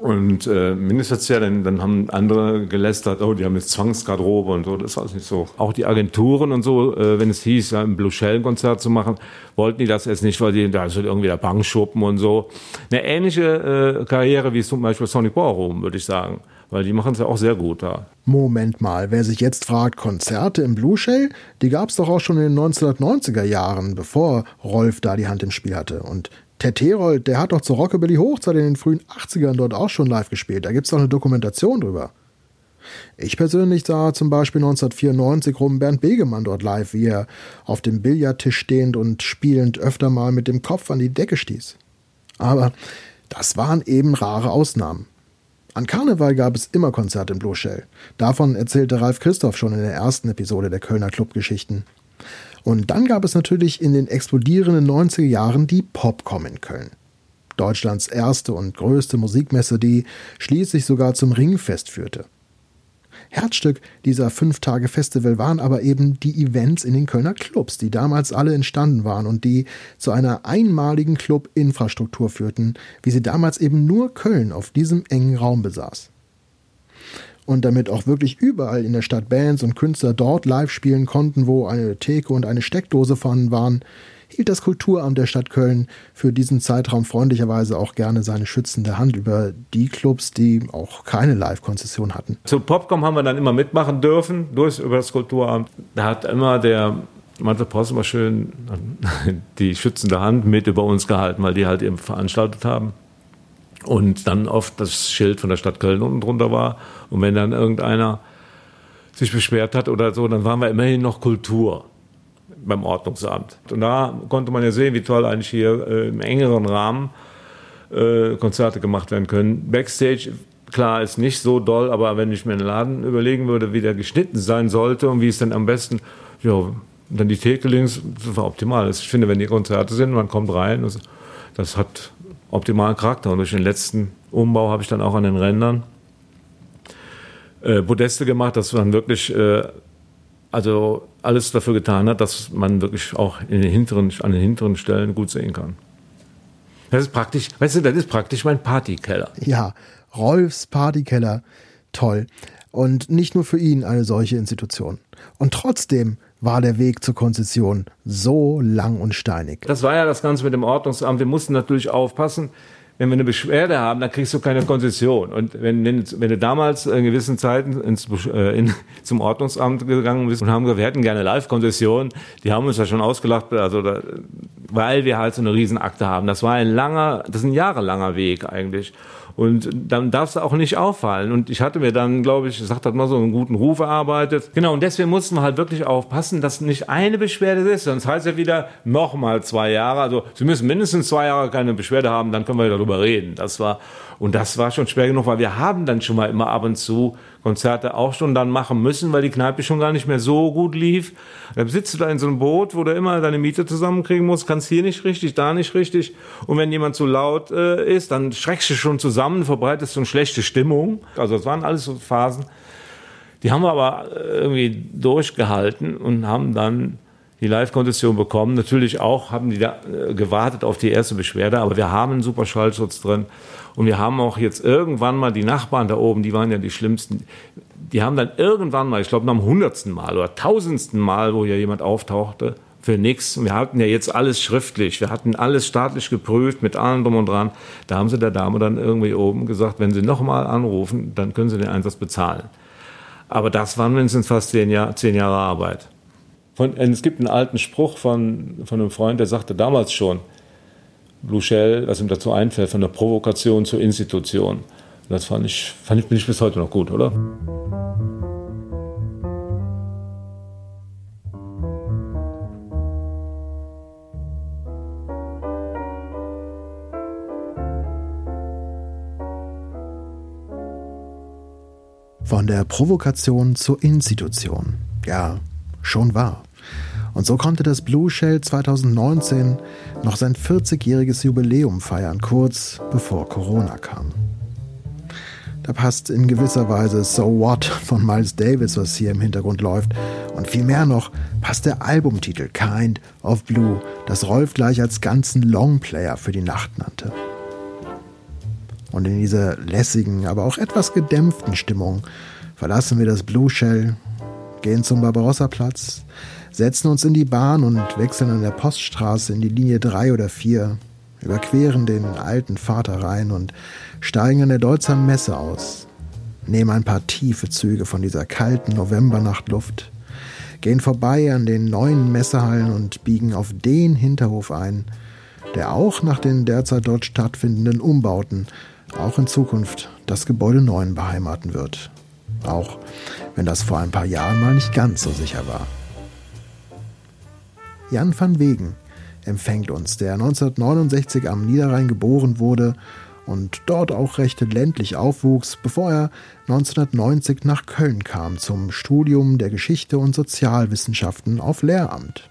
und äh, Mindestverzehr, dann, dann haben andere gelästert, oh, die haben jetzt Zwangsgarderobe und so, das ist alles nicht so. Auch die Agenturen und so, äh, wenn es hieß, ein Blue Shell Konzert zu machen, wollten die das jetzt nicht, weil die, da ist irgendwie der Bankschuppen und so. Eine ähnliche äh, Karriere wie zum Beispiel Sonic Ballroom, würde ich sagen weil die machen es ja auch sehr gut da. Moment mal, wer sich jetzt fragt, Konzerte im Blue Shell, die gab es doch auch schon in den 1990er Jahren, bevor Rolf da die Hand im Spiel hatte. Und Ted Herold, der hat doch zur Rockabilly Hochzeit in den frühen 80ern dort auch schon live gespielt. Da gibt es doch eine Dokumentation drüber. Ich persönlich sah zum Beispiel 1994 rum Bernd Begemann dort live, wie er auf dem Billardtisch stehend und spielend öfter mal mit dem Kopf an die Decke stieß. Aber das waren eben rare Ausnahmen. An Karneval gab es immer Konzerte im Bloschell. Davon erzählte Ralf Christoph schon in der ersten Episode der Kölner Clubgeschichten. Und dann gab es natürlich in den explodierenden 90er Jahren die Popcom in Köln. Deutschlands erste und größte Musikmesse, die schließlich sogar zum Ringfest führte. Herzstück dieser fünf Tage Festival waren aber eben die Events in den Kölner Clubs, die damals alle entstanden waren und die zu einer einmaligen Club-Infrastruktur führten, wie sie damals eben nur Köln auf diesem engen Raum besaß. Und damit auch wirklich überall in der Stadt Bands und Künstler dort live spielen konnten, wo eine Theke und eine Steckdose vorhanden waren, hielt das Kulturamt der Stadt Köln für diesen Zeitraum freundlicherweise auch gerne seine schützende Hand über die Clubs, die auch keine Live-Konzession hatten. Zu Popcom haben wir dann immer mitmachen dürfen, durch über das Kulturamt. Da hat immer der Manfred Post immer schön die schützende Hand mit über uns gehalten, weil die halt eben veranstaltet haben. Und dann oft das Schild von der Stadt Köln unten drunter war. Und wenn dann irgendeiner sich beschwert hat oder so, dann waren wir immerhin noch Kultur beim Ordnungsamt. Und da konnte man ja sehen, wie toll eigentlich hier äh, im engeren Rahmen äh, Konzerte gemacht werden können. Backstage, klar, ist nicht so doll, aber wenn ich mir einen Laden überlegen würde, wie der geschnitten sein sollte und wie es dann am besten, ja, dann die Theke links, das war optimal. Ich finde, wenn die Konzerte sind, man kommt rein, das, das hat optimalen Charakter. Und durch den letzten Umbau habe ich dann auch an den Rändern äh, Podeste gemacht, dass man wirklich äh, also alles dafür getan hat, dass man wirklich auch in den hinteren, an den hinteren Stellen gut sehen kann. Das ist praktisch, weißt du, das ist praktisch mein Partykeller. Ja, Rolfs Partykeller, toll. Und nicht nur für ihn eine solche Institution. Und trotzdem war der Weg zur Konzession so lang und steinig. Das war ja das Ganze mit dem Ordnungsamt. Wir mussten natürlich aufpassen, wenn wir eine Beschwerde haben, dann kriegst du keine Konzession. Und wenn, wenn, wenn du damals in gewissen Zeiten ins, äh, in, zum Ordnungsamt gegangen bist und haben gesagt, wir hätten gerne Live-Konzession, die haben uns ja schon ausgelacht, also da, weil wir halt so eine Riesenakte haben. Das war ein langer, das ist ein jahrelanger Weg eigentlich. Und dann darfst du auch nicht auffallen. Und ich hatte mir dann, glaube ich, sagt hat mal so einen guten Ruf erarbeitet. Genau, und deswegen mussten wir halt wirklich aufpassen, dass nicht eine Beschwerde ist. Sonst heißt ja wieder nochmal zwei Jahre. Also sie müssen mindestens zwei Jahre keine Beschwerde haben, dann können wir darüber reden. Das war, und das war schon schwer genug, weil wir haben dann schon mal immer ab und zu Konzerte auch schon dann machen müssen, weil die Kneipe schon gar nicht mehr so gut lief. Dann sitzt du da in so einem Boot, wo du immer deine Miete zusammenkriegen musst, kannst hier nicht richtig, da nicht richtig. Und wenn jemand zu laut äh, ist, dann schreckst du schon zusammen, verbreitest so eine schlechte Stimmung. Also das waren alles so Phasen. Die haben wir aber äh, irgendwie durchgehalten und haben dann die Live-Konzession bekommen. Natürlich auch haben die da äh, gewartet auf die erste Beschwerde, aber wir haben einen super Schallschutz drin. Und wir haben auch jetzt irgendwann mal die Nachbarn da oben, die waren ja die schlimmsten, die haben dann irgendwann mal, ich glaube nach dem hundertsten Mal oder tausendsten Mal, wo hier jemand auftauchte, für nichts. Wir hatten ja jetzt alles schriftlich. Wir hatten alles staatlich geprüft mit allem drum und dran. Da haben sie der Dame dann irgendwie oben gesagt, wenn sie nochmal anrufen, dann können sie den Einsatz bezahlen. Aber das waren mindestens fast zehn, Jahr, zehn Jahre Arbeit. Von, es gibt einen alten Spruch von, von einem Freund, der sagte damals schon, Blue Shell, was ihm dazu einfällt, von der Provokation zur Institution. Und das fand ich, fand ich, bin ich bis heute noch gut, oder? Von der Provokation zur Institution. Ja, schon wahr. Und so konnte das Blue Shell 2019 noch sein 40-jähriges Jubiläum feiern, kurz bevor Corona kam. Da passt in gewisser Weise So What von Miles Davis, was hier im Hintergrund läuft. Und viel mehr noch passt der Albumtitel Kind of Blue, das Rolf gleich als ganzen Longplayer für die Nacht nannte. Und in dieser lässigen, aber auch etwas gedämpften Stimmung verlassen wir das Blue Shell, gehen zum Barbarossa-Platz, setzen uns in die Bahn und wechseln an der Poststraße in die Linie 3 oder 4, überqueren den alten Vaterrhein und steigen an der Deutzer Messe aus, nehmen ein paar tiefe Züge von dieser kalten Novembernachtluft, gehen vorbei an den neuen Messehallen und biegen auf den Hinterhof ein, der auch nach den derzeit dort stattfindenden Umbauten auch in Zukunft das Gebäude 9 beheimaten wird. Auch wenn das vor ein paar Jahren mal nicht ganz so sicher war. Jan van Wegen empfängt uns, der 1969 am Niederrhein geboren wurde und dort auch recht ländlich aufwuchs, bevor er 1990 nach Köln kam zum Studium der Geschichte und Sozialwissenschaften auf Lehramt.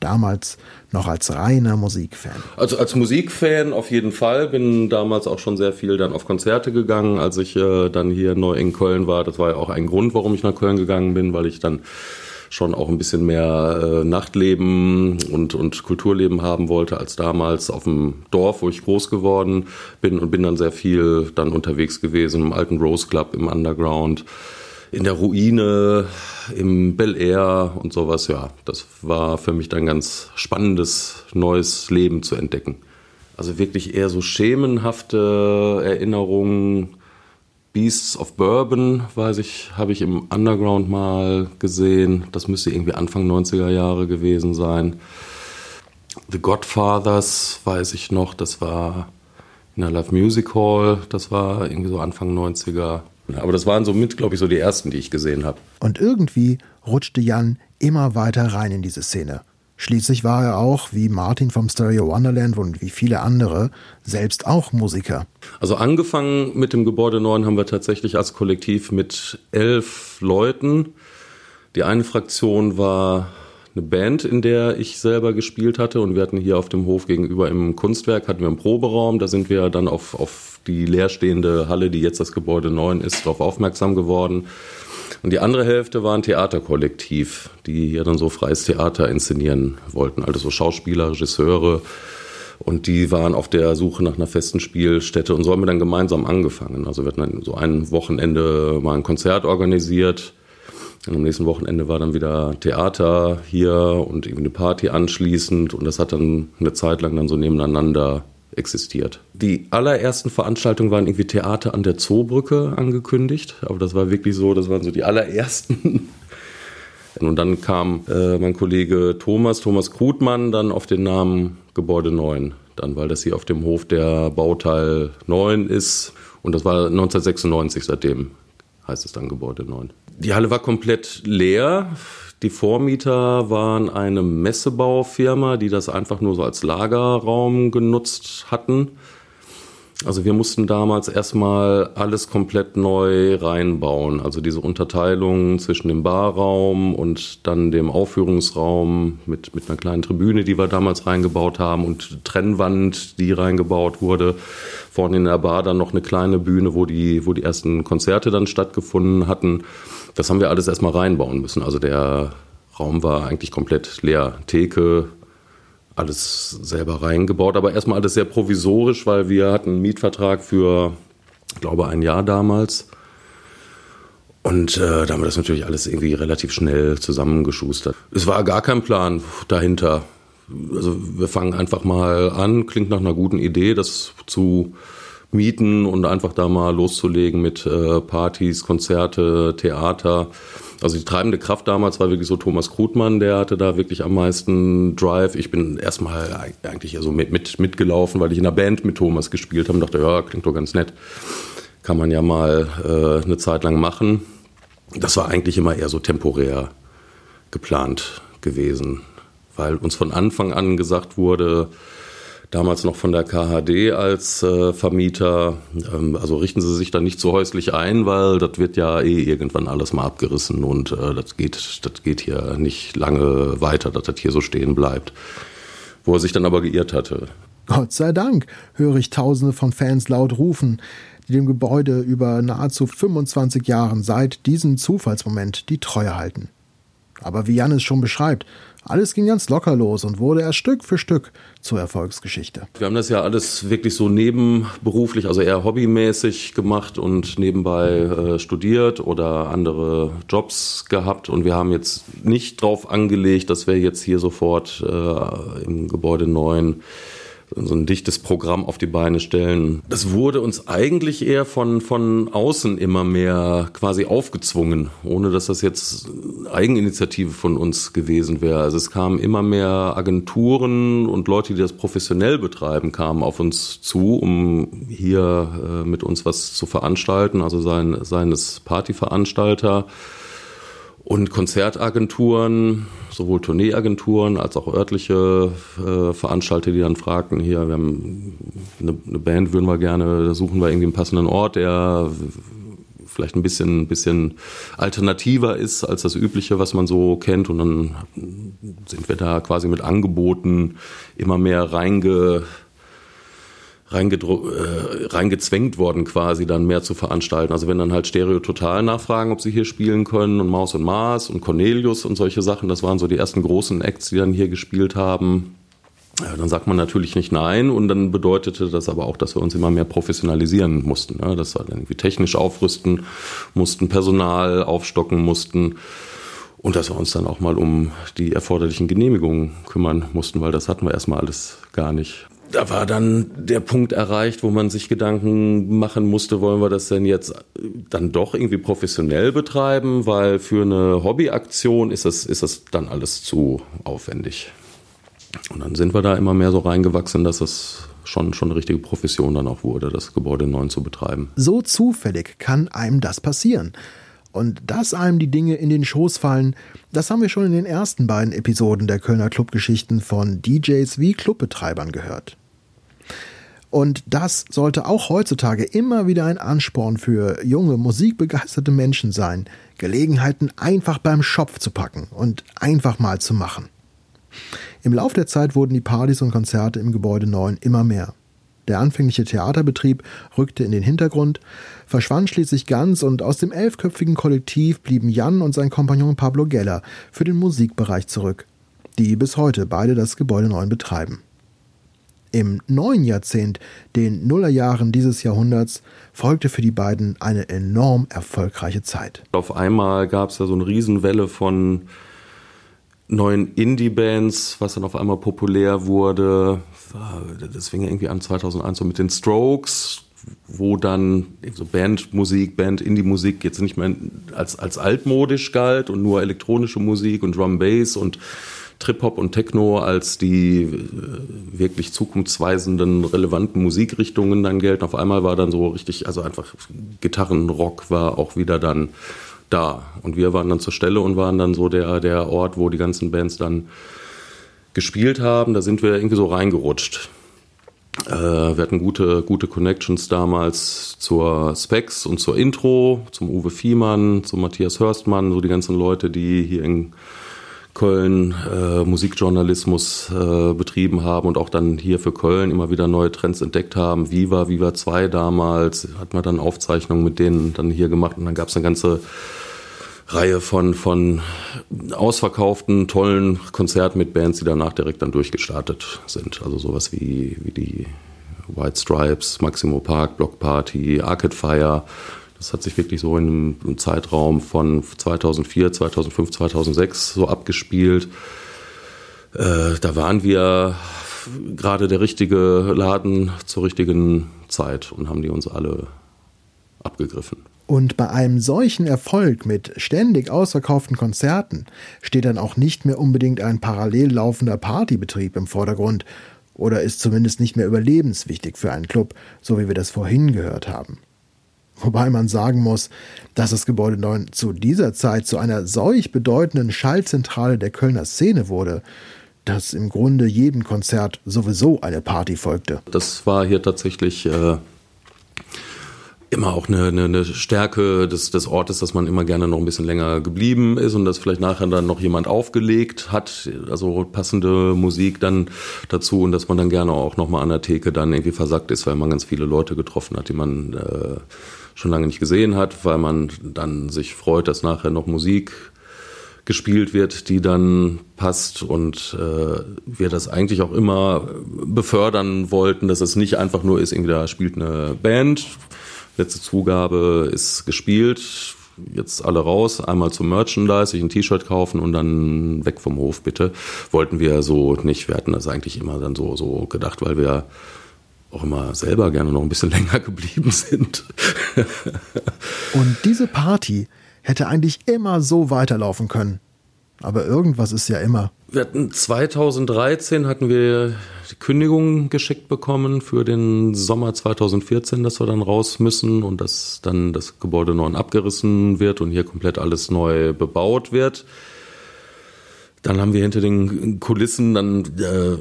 Damals noch als reiner Musikfan. Also als Musikfan auf jeden Fall. Bin damals auch schon sehr viel dann auf Konzerte gegangen, als ich äh, dann hier neu in Köln war. Das war ja auch ein Grund, warum ich nach Köln gegangen bin, weil ich dann schon auch ein bisschen mehr äh, Nachtleben und, und Kulturleben haben wollte als damals auf dem Dorf, wo ich groß geworden bin und bin dann sehr viel dann unterwegs gewesen im alten Rose Club, im Underground, in der Ruine, im Bel Air und sowas. Ja, das war für mich dann ganz spannendes neues Leben zu entdecken. Also wirklich eher so schemenhafte Erinnerungen Beasts of Bourbon, weiß ich, habe ich im Underground mal gesehen. Das müsste irgendwie Anfang 90er Jahre gewesen sein. The Godfathers, weiß ich noch, das war in der Live Music Hall, das war irgendwie so Anfang 90er. Aber das waren so mit, glaube ich, so die ersten, die ich gesehen habe. Und irgendwie rutschte Jan immer weiter rein in diese Szene. Schließlich war er auch, wie Martin vom Stereo Wonderland und wie viele andere, selbst auch Musiker. Also angefangen mit dem Gebäude 9 haben wir tatsächlich als Kollektiv mit elf Leuten. Die eine Fraktion war eine Band, in der ich selber gespielt hatte und wir hatten hier auf dem Hof gegenüber im Kunstwerk hatten wir einen Proberaum. Da sind wir dann auf, auf die leerstehende Halle, die jetzt das Gebäude 9 ist, darauf aufmerksam geworden und die andere Hälfte war ein Theaterkollektiv, die ja dann so freies Theater inszenieren wollten. Also so Schauspieler, Regisseure. Und die waren auf der Suche nach einer festen Spielstätte und so haben wir dann gemeinsam angefangen. Also wir hatten dann so ein Wochenende mal ein Konzert organisiert. Und am nächsten Wochenende war dann wieder Theater hier und irgendwie eine Party anschließend. Und das hat dann eine Zeit lang dann so nebeneinander existiert. Die allerersten Veranstaltungen waren irgendwie Theater an der Zoobrücke angekündigt, aber das war wirklich so, das waren so die allerersten. Und dann kam äh, mein Kollege Thomas, Thomas Krutmann, dann auf den Namen Gebäude 9, dann, weil das hier auf dem Hof der Bauteil 9 ist. Und das war 1996, seitdem heißt es dann Gebäude 9. Die Halle war komplett leer. Die Vormieter waren eine Messebaufirma, die das einfach nur so als Lagerraum genutzt hatten. Also wir mussten damals erstmal alles komplett neu reinbauen. Also diese Unterteilung zwischen dem Barraum und dann dem Aufführungsraum mit, mit einer kleinen Tribüne, die wir damals reingebaut haben und Trennwand, die reingebaut wurde. Vorne in der Bar dann noch eine kleine Bühne, wo die, wo die ersten Konzerte dann stattgefunden hatten. Das haben wir alles erstmal reinbauen müssen. Also der Raum war eigentlich komplett leer. Theke, alles selber reingebaut, aber erstmal alles sehr provisorisch, weil wir hatten einen Mietvertrag für, ich glaube, ein Jahr damals. Und äh, da haben wir das natürlich alles irgendwie relativ schnell zusammengeschustert. Es war gar kein Plan dahinter. Also wir fangen einfach mal an, klingt nach einer guten Idee, das zu mieten und einfach da mal loszulegen mit äh, Partys, Konzerte, Theater. Also die treibende Kraft damals war wirklich so Thomas Krutmann, der hatte da wirklich am meisten Drive. Ich bin erstmal eigentlich so mit, mit, mitgelaufen, weil ich in einer Band mit Thomas gespielt habe und dachte, ja, klingt doch ganz nett. Kann man ja mal äh, eine Zeit lang machen. Das war eigentlich immer eher so temporär geplant gewesen, weil uns von Anfang an gesagt wurde, damals noch von der KHD als äh, Vermieter. Ähm, also richten Sie sich da nicht so häuslich ein, weil das wird ja eh irgendwann alles mal abgerissen und äh, das, geht, das geht hier nicht lange weiter, dass das hier so stehen bleibt. Wo er sich dann aber geirrt hatte. Gott sei Dank höre ich Tausende von Fans laut rufen, die dem Gebäude über nahezu 25 Jahren seit diesem Zufallsmoment die Treue halten. Aber wie Jan es schon beschreibt, alles ging ganz locker los und wurde erst Stück für Stück zur Erfolgsgeschichte. Wir haben das ja alles wirklich so nebenberuflich, also eher hobbymäßig gemacht und nebenbei äh, studiert oder andere Jobs gehabt. Und wir haben jetzt nicht drauf angelegt, dass wir jetzt hier sofort äh, im Gebäude 9 so ein dichtes Programm auf die Beine stellen. Das wurde uns eigentlich eher von, von außen immer mehr quasi aufgezwungen, ohne dass das jetzt Eigeninitiative von uns gewesen wäre. Also es kamen immer mehr Agenturen und Leute, die das professionell betreiben, kamen auf uns zu, um hier äh, mit uns was zu veranstalten, also sein, seines Partyveranstalter und Konzertagenturen, sowohl Tourneeagenturen als auch örtliche äh, Veranstalter, die dann fragten, hier, wir haben eine, eine, Band, würden wir gerne, suchen wir irgendwie einen passenden Ort, der vielleicht ein bisschen, bisschen alternativer ist als das Übliche, was man so kennt. Und dann sind wir da quasi mit Angeboten immer mehr reinge äh, reingezwängt worden, quasi dann mehr zu veranstalten. Also wenn dann halt Stereo Total nachfragen, ob sie hier spielen können und Maus und Mars und Cornelius und solche Sachen, das waren so die ersten großen Acts, die dann hier gespielt haben. Ja, dann sagt man natürlich nicht nein und dann bedeutete das aber auch, dass wir uns immer mehr professionalisieren mussten. Ne? Dass wir dann irgendwie technisch aufrüsten mussten, Personal aufstocken mussten und dass wir uns dann auch mal um die erforderlichen Genehmigungen kümmern mussten, weil das hatten wir erstmal alles gar nicht da war dann der Punkt erreicht, wo man sich Gedanken machen musste, wollen wir das denn jetzt dann doch irgendwie professionell betreiben, weil für eine Hobbyaktion ist das, ist das dann alles zu aufwendig. Und dann sind wir da immer mehr so reingewachsen, dass es schon, schon eine richtige Profession dann auch wurde, das Gebäude neu zu betreiben. So zufällig kann einem das passieren. Und dass einem die Dinge in den Schoß fallen, das haben wir schon in den ersten beiden Episoden der Kölner Clubgeschichten von DJs wie Clubbetreibern gehört. Und das sollte auch heutzutage immer wieder ein Ansporn für junge, musikbegeisterte Menschen sein, Gelegenheiten einfach beim Schopf zu packen und einfach mal zu machen. Im Lauf der Zeit wurden die Partys und Konzerte im Gebäude 9 immer mehr. Der anfängliche Theaterbetrieb rückte in den Hintergrund, verschwand schließlich ganz und aus dem elfköpfigen Kollektiv blieben Jan und sein Kompagnon Pablo Geller für den Musikbereich zurück, die bis heute beide das Gebäude 9 betreiben. Im neuen Jahrzehnt, den Nullerjahren dieses Jahrhunderts, folgte für die beiden eine enorm erfolgreiche Zeit. Auf einmal gab es ja so eine Riesenwelle von neuen Indie-Bands, was dann auf einmal populär wurde. Das fing irgendwie an 2001 so mit den Strokes, wo dann so Bandmusik, Band, Indie-Musik jetzt nicht mehr als, als altmodisch galt und nur elektronische Musik und Drum Bass und Trip-Hop und Techno als die äh, wirklich zukunftsweisenden, relevanten Musikrichtungen dann gelten. Auf einmal war dann so richtig, also einfach Gitarrenrock war auch wieder dann da. Und wir waren dann zur Stelle und waren dann so der, der Ort, wo die ganzen Bands dann gespielt haben. Da sind wir irgendwie so reingerutscht. Äh, wir hatten gute, gute Connections damals zur Specs und zur Intro, zum Uwe Fiemann, zum Matthias Hörstmann, so die ganzen Leute, die hier in Köln äh, Musikjournalismus äh, betrieben haben und auch dann hier für Köln immer wieder neue Trends entdeckt haben. Viva, Viva 2 damals, hat man dann Aufzeichnungen mit denen dann hier gemacht und dann gab es eine ganze Reihe von, von ausverkauften, tollen Konzerten mit Bands, die danach direkt dann durchgestartet sind. Also sowas wie, wie die White Stripes, Maximo Park, Block Party, Arcade Fire, das hat sich wirklich so in einem Zeitraum von 2004, 2005, 2006 so abgespielt. Äh, da waren wir gerade der richtige Laden zur richtigen Zeit und haben die uns alle abgegriffen. Und bei einem solchen Erfolg mit ständig ausverkauften Konzerten steht dann auch nicht mehr unbedingt ein parallel laufender Partybetrieb im Vordergrund oder ist zumindest nicht mehr überlebenswichtig für einen Club, so wie wir das vorhin gehört haben. Wobei man sagen muss, dass das Gebäude 9 zu dieser Zeit zu einer solch bedeutenden Schallzentrale der Kölner Szene wurde, dass im Grunde jedem Konzert sowieso eine Party folgte. Das war hier tatsächlich äh, immer auch eine, eine, eine Stärke des, des Ortes, dass man immer gerne noch ein bisschen länger geblieben ist und dass vielleicht nachher dann noch jemand aufgelegt hat, also passende Musik dann dazu und dass man dann gerne auch nochmal an der Theke dann irgendwie versackt ist, weil man ganz viele Leute getroffen hat, die man äh, schon lange nicht gesehen hat, weil man dann sich freut, dass nachher noch Musik gespielt wird, die dann passt und äh, wir das eigentlich auch immer befördern wollten, dass es nicht einfach nur ist, irgendwie da spielt eine Band, letzte Zugabe ist gespielt, jetzt alle raus, einmal zum Merchandise, sich ein T-Shirt kaufen und dann weg vom Hof bitte. Wollten wir so nicht, wir hatten das eigentlich immer dann so, so gedacht, weil wir auch immer selber gerne noch ein bisschen länger geblieben sind. Und diese Party hätte eigentlich immer so weiterlaufen können. Aber irgendwas ist ja immer. Wir hatten 2013 hatten wir die Kündigung geschickt bekommen für den Sommer 2014, dass wir dann raus müssen und dass dann das Gebäude neu abgerissen wird und hier komplett alles neu bebaut wird. Dann haben wir hinter den Kulissen dann äh,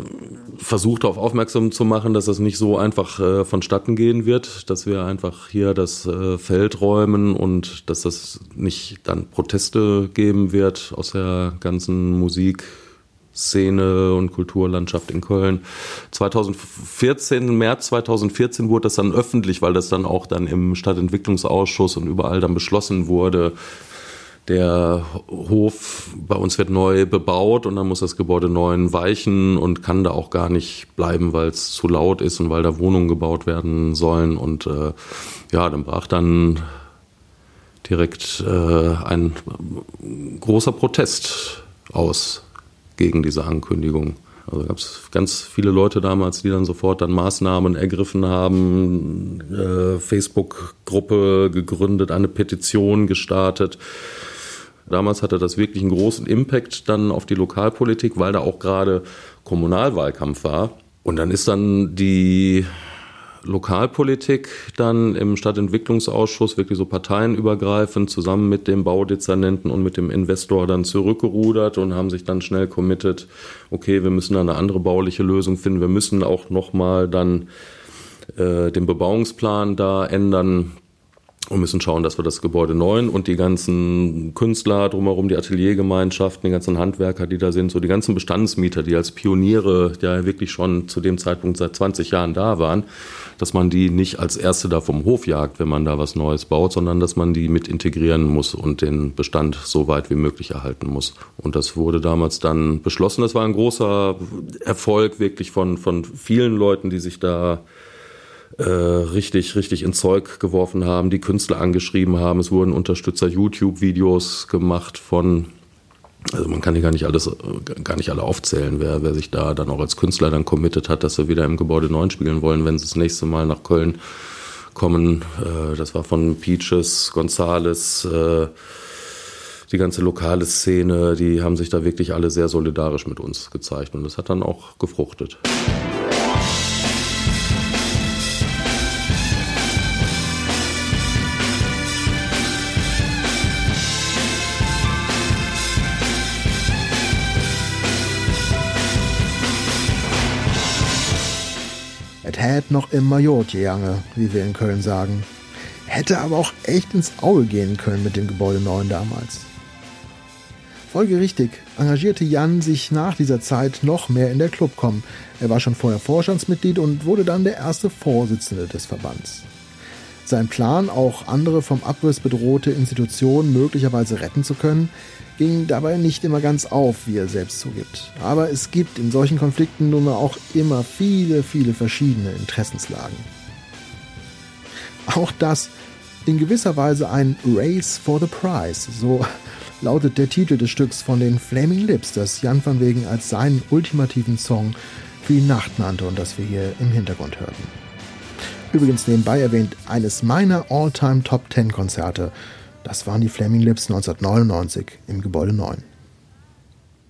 versucht, darauf aufmerksam zu machen, dass das nicht so einfach äh, vonstatten gehen wird, dass wir einfach hier das äh, Feld räumen und dass das nicht dann Proteste geben wird aus der ganzen Musikszene und Kulturlandschaft in Köln. 2014, März 2014 wurde das dann öffentlich, weil das dann auch dann im Stadtentwicklungsausschuss und überall dann beschlossen wurde, der Hof bei uns wird neu bebaut und dann muss das Gebäude neu weichen und kann da auch gar nicht bleiben, weil es zu laut ist und weil da Wohnungen gebaut werden sollen. Und äh, ja, dann brach dann direkt äh, ein großer Protest aus gegen diese Ankündigung. Also gab es ganz viele Leute damals, die dann sofort dann Maßnahmen ergriffen haben, äh, Facebook-Gruppe gegründet, eine Petition gestartet Damals hatte das wirklich einen großen Impact dann auf die Lokalpolitik, weil da auch gerade Kommunalwahlkampf war. Und dann ist dann die Lokalpolitik dann im Stadtentwicklungsausschuss wirklich so parteienübergreifend zusammen mit dem Baudezernenten und mit dem Investor dann zurückgerudert und haben sich dann schnell committed, okay, wir müssen da eine andere bauliche Lösung finden, wir müssen auch nochmal dann äh, den Bebauungsplan da ändern und müssen schauen, dass wir das Gebäude neu und die ganzen Künstler drumherum, die Ateliergemeinschaften, die ganzen Handwerker, die da sind, so die ganzen Bestandsmieter, die als Pioniere ja wirklich schon zu dem Zeitpunkt seit 20 Jahren da waren, dass man die nicht als Erste da vom Hof jagt, wenn man da was Neues baut, sondern dass man die mit integrieren muss und den Bestand so weit wie möglich erhalten muss. Und das wurde damals dann beschlossen. Das war ein großer Erfolg wirklich von, von vielen Leuten, die sich da richtig, richtig ins Zeug geworfen haben, die Künstler angeschrieben haben. Es wurden Unterstützer YouTube-Videos gemacht von, also man kann die gar nicht alles, gar nicht alle aufzählen, wer, wer sich da dann auch als Künstler dann committed hat, dass wir wieder im Gebäude 9 spielen wollen, wenn sie das nächste Mal nach Köln kommen. Äh, das war von Peaches, Gonzales, äh, die ganze lokale Szene, die haben sich da wirklich alle sehr solidarisch mit uns gezeigt und das hat dann auch gefruchtet. Et hätt noch immer Jod wie wir in Köln sagen. Hätte aber auch echt ins Auge gehen können mit dem Gebäude 9 damals. Folgerichtig engagierte Jan sich nach dieser Zeit noch mehr in der Clubcom. Er war schon vorher Vorstandsmitglied und wurde dann der erste Vorsitzende des Verbands. Sein Plan, auch andere vom Abriss bedrohte Institutionen möglicherweise retten zu können, ging dabei nicht immer ganz auf, wie er selbst zugibt. Aber es gibt in solchen Konflikten nun auch immer viele, viele verschiedene Interessenslagen. Auch das in gewisser Weise ein Race for the Prize, so lautet der Titel des Stücks von den Flaming Lips, das Jan van Wegen als seinen ultimativen Song für die Nacht nannte und das wir hier im Hintergrund hörten. Übrigens nebenbei erwähnt, eines meiner All-Time Top 10 Konzerte das waren die Flaming Lips 1999 im Gebäude 9.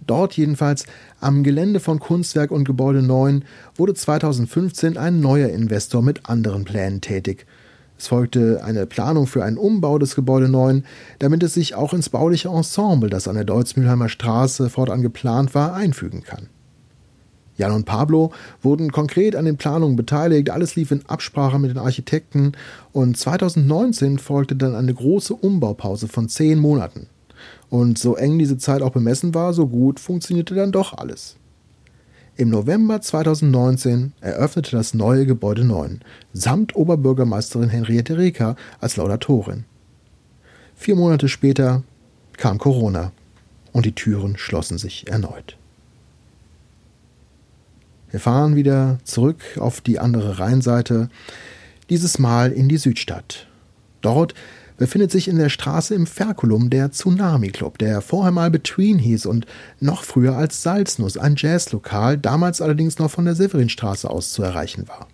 Dort jedenfalls am Gelände von Kunstwerk und Gebäude 9 wurde 2015 ein neuer Investor mit anderen Plänen tätig. Es folgte eine Planung für einen Umbau des Gebäude 9, damit es sich auch ins bauliche Ensemble, das an der Deutz-Mülheimer Straße fortan geplant war, einfügen kann. Jan und Pablo wurden konkret an den Planungen beteiligt, alles lief in Absprache mit den Architekten und 2019 folgte dann eine große Umbaupause von zehn Monaten. Und so eng diese Zeit auch bemessen war, so gut funktionierte dann doch alles. Im November 2019 eröffnete das neue Gebäude 9, samt Oberbürgermeisterin Henriette Reker als Laudatorin. Vier Monate später kam Corona und die Türen schlossen sich erneut. Wir fahren wieder zurück auf die andere Rheinseite, dieses Mal in die Südstadt. Dort befindet sich in der Straße im Ferkulum der Tsunami Club, der vorher mal Between hieß und noch früher als Salznuss, ein Jazzlokal, damals allerdings noch von der Severinstraße aus zu erreichen war.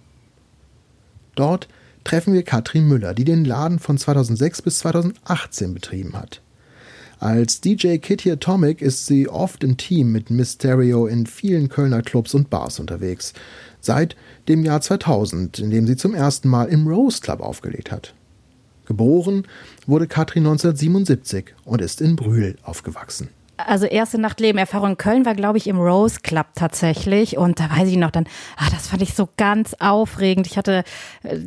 Dort treffen wir Katrin Müller, die den Laden von 2006 bis 2018 betrieben hat. Als DJ Kitty Atomic ist sie oft im Team mit Mysterio in vielen Kölner Clubs und Bars unterwegs. Seit dem Jahr 2000, in dem sie zum ersten Mal im Rose Club aufgelegt hat. Geboren wurde Katrin 1977 und ist in Brühl aufgewachsen also erste Nacht Leben Erfahrung in Köln war, glaube ich, im Rose Club tatsächlich. Und da weiß ich noch dann, ah, das fand ich so ganz aufregend. Ich hatte äh,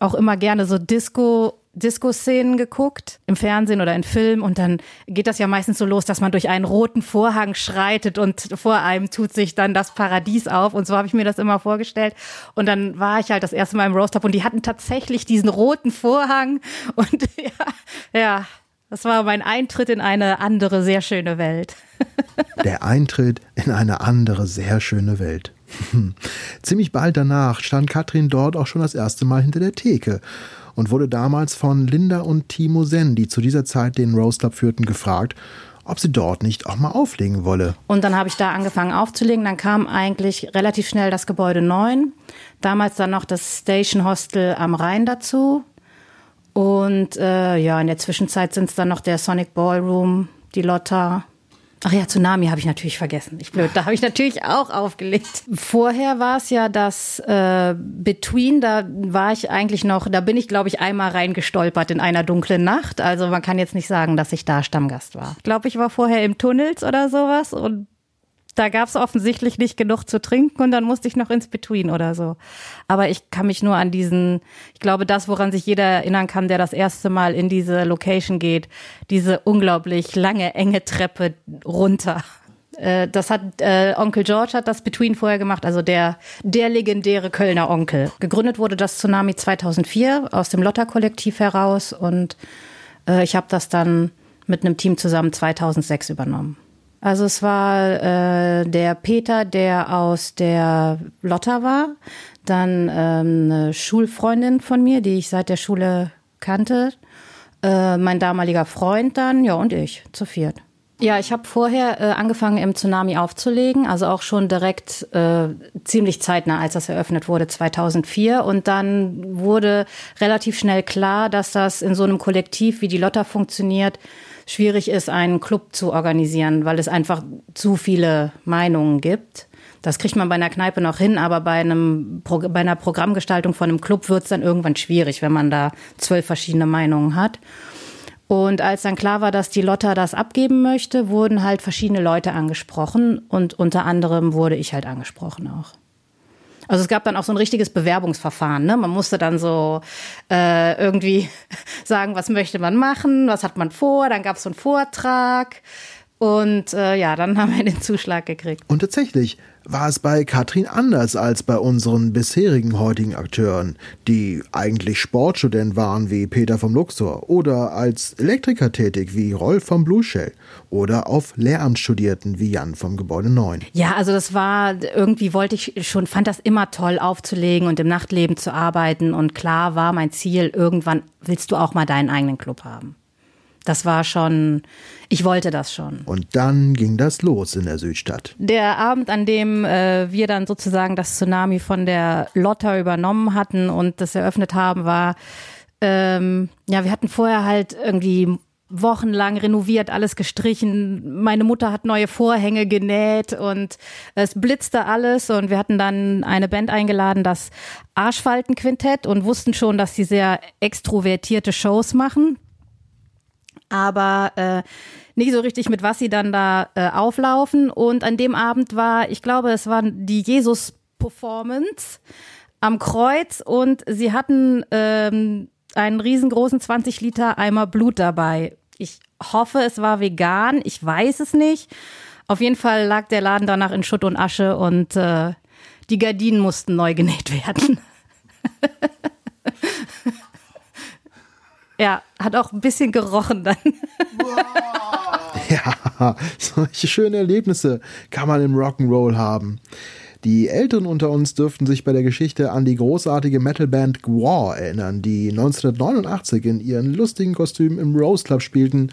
auch immer gerne so Disco Disco-Szenen geguckt, im Fernsehen oder in Film. Und dann geht das ja meistens so los, dass man durch einen roten Vorhang schreitet und vor einem tut sich dann das Paradies auf. Und so habe ich mir das immer vorgestellt. Und dann war ich halt das erste Mal im Roast Up und die hatten tatsächlich diesen roten Vorhang. Und ja, ja, das war mein Eintritt in eine andere, sehr schöne Welt. Der Eintritt in eine andere, sehr schöne Welt. Ziemlich bald danach stand Katrin dort auch schon das erste Mal hinter der Theke und wurde damals von Linda und Timo Sen, die zu dieser Zeit den Rose Club führten, gefragt, ob sie dort nicht auch mal auflegen wolle. Und dann habe ich da angefangen aufzulegen. Dann kam eigentlich relativ schnell das Gebäude 9. Damals dann noch das Station Hostel am Rhein dazu. Und äh, ja, in der Zwischenzeit sind es dann noch der Sonic Ballroom, die Lotta. Ach ja, Tsunami habe ich natürlich vergessen. Ich blöd, da habe ich natürlich auch aufgelegt. Vorher war es ja das äh, Between, da war ich eigentlich noch, da bin ich, glaube ich, einmal reingestolpert in einer dunklen Nacht. Also man kann jetzt nicht sagen, dass ich da Stammgast war. Ich glaube, ich war vorher im Tunnels oder sowas und da gab es offensichtlich nicht genug zu trinken und dann musste ich noch ins Between oder so. Aber ich kann mich nur an diesen, ich glaube, das, woran sich jeder erinnern kann, der das erste Mal in diese Location geht, diese unglaublich lange, enge Treppe runter. Äh, das hat äh, Onkel George hat das Between vorher gemacht, also der der legendäre Kölner Onkel. Gegründet wurde das Tsunami 2004 aus dem Lotter-Kollektiv heraus und äh, ich habe das dann mit einem Team zusammen 2006 übernommen. Also es war äh, der Peter, der aus der Lotta war, dann ähm, eine Schulfreundin von mir, die ich seit der Schule kannte, äh, mein damaliger Freund dann, ja und ich, zu viert. Ja, ich habe vorher äh, angefangen im Tsunami aufzulegen, also auch schon direkt äh, ziemlich zeitnah, als das eröffnet wurde, 2004. Und dann wurde relativ schnell klar, dass das in so einem Kollektiv wie die Lotta funktioniert, schwierig ist, einen Club zu organisieren, weil es einfach zu viele Meinungen gibt. Das kriegt man bei einer Kneipe noch hin, aber bei, einem, bei einer Programmgestaltung von einem Club wird es dann irgendwann schwierig, wenn man da zwölf verschiedene Meinungen hat. Und als dann klar war, dass die Lotta das abgeben möchte, wurden halt verschiedene Leute angesprochen und unter anderem wurde ich halt angesprochen auch. Also es gab dann auch so ein richtiges Bewerbungsverfahren. Ne? Man musste dann so äh, irgendwie sagen, was möchte man machen, was hat man vor. Dann gab es so einen Vortrag. Und äh, ja, dann haben wir den Zuschlag gekriegt. Und tatsächlich, war es bei Katrin anders als bei unseren bisherigen heutigen Akteuren, die eigentlich Sportstudent waren wie Peter vom Luxor oder als Elektriker tätig wie Rolf vom Blue Shell oder auf Lehramt studierten wie Jan vom Gebäude 9. Ja, also das war, irgendwie wollte ich schon, fand das immer toll aufzulegen und im Nachtleben zu arbeiten und klar war mein Ziel, irgendwann willst du auch mal deinen eigenen Club haben. Das war schon, ich wollte das schon. Und dann ging das los in der Südstadt. Der Abend, an dem äh, wir dann sozusagen das Tsunami von der Lotta übernommen hatten und das eröffnet haben, war, ähm, ja, wir hatten vorher halt irgendwie wochenlang renoviert, alles gestrichen. Meine Mutter hat neue Vorhänge genäht und es blitzte alles und wir hatten dann eine Band eingeladen, das Arschfaltenquintett und wussten schon, dass sie sehr extrovertierte Shows machen aber äh, nicht so richtig mit was sie dann da äh, auflaufen. Und an dem Abend war, ich glaube, es war die Jesus-Performance am Kreuz und sie hatten ähm, einen riesengroßen 20 Liter Eimer Blut dabei. Ich hoffe, es war vegan, ich weiß es nicht. Auf jeden Fall lag der Laden danach in Schutt und Asche und äh, die Gardinen mussten neu genäht werden. Ja, hat auch ein bisschen gerochen dann. ja, solche schöne Erlebnisse kann man im Rock'n'Roll haben. Die Älteren unter uns dürften sich bei der Geschichte an die großartige Metalband Gwar erinnern, die 1989 in ihren lustigen Kostümen im Rose Club spielten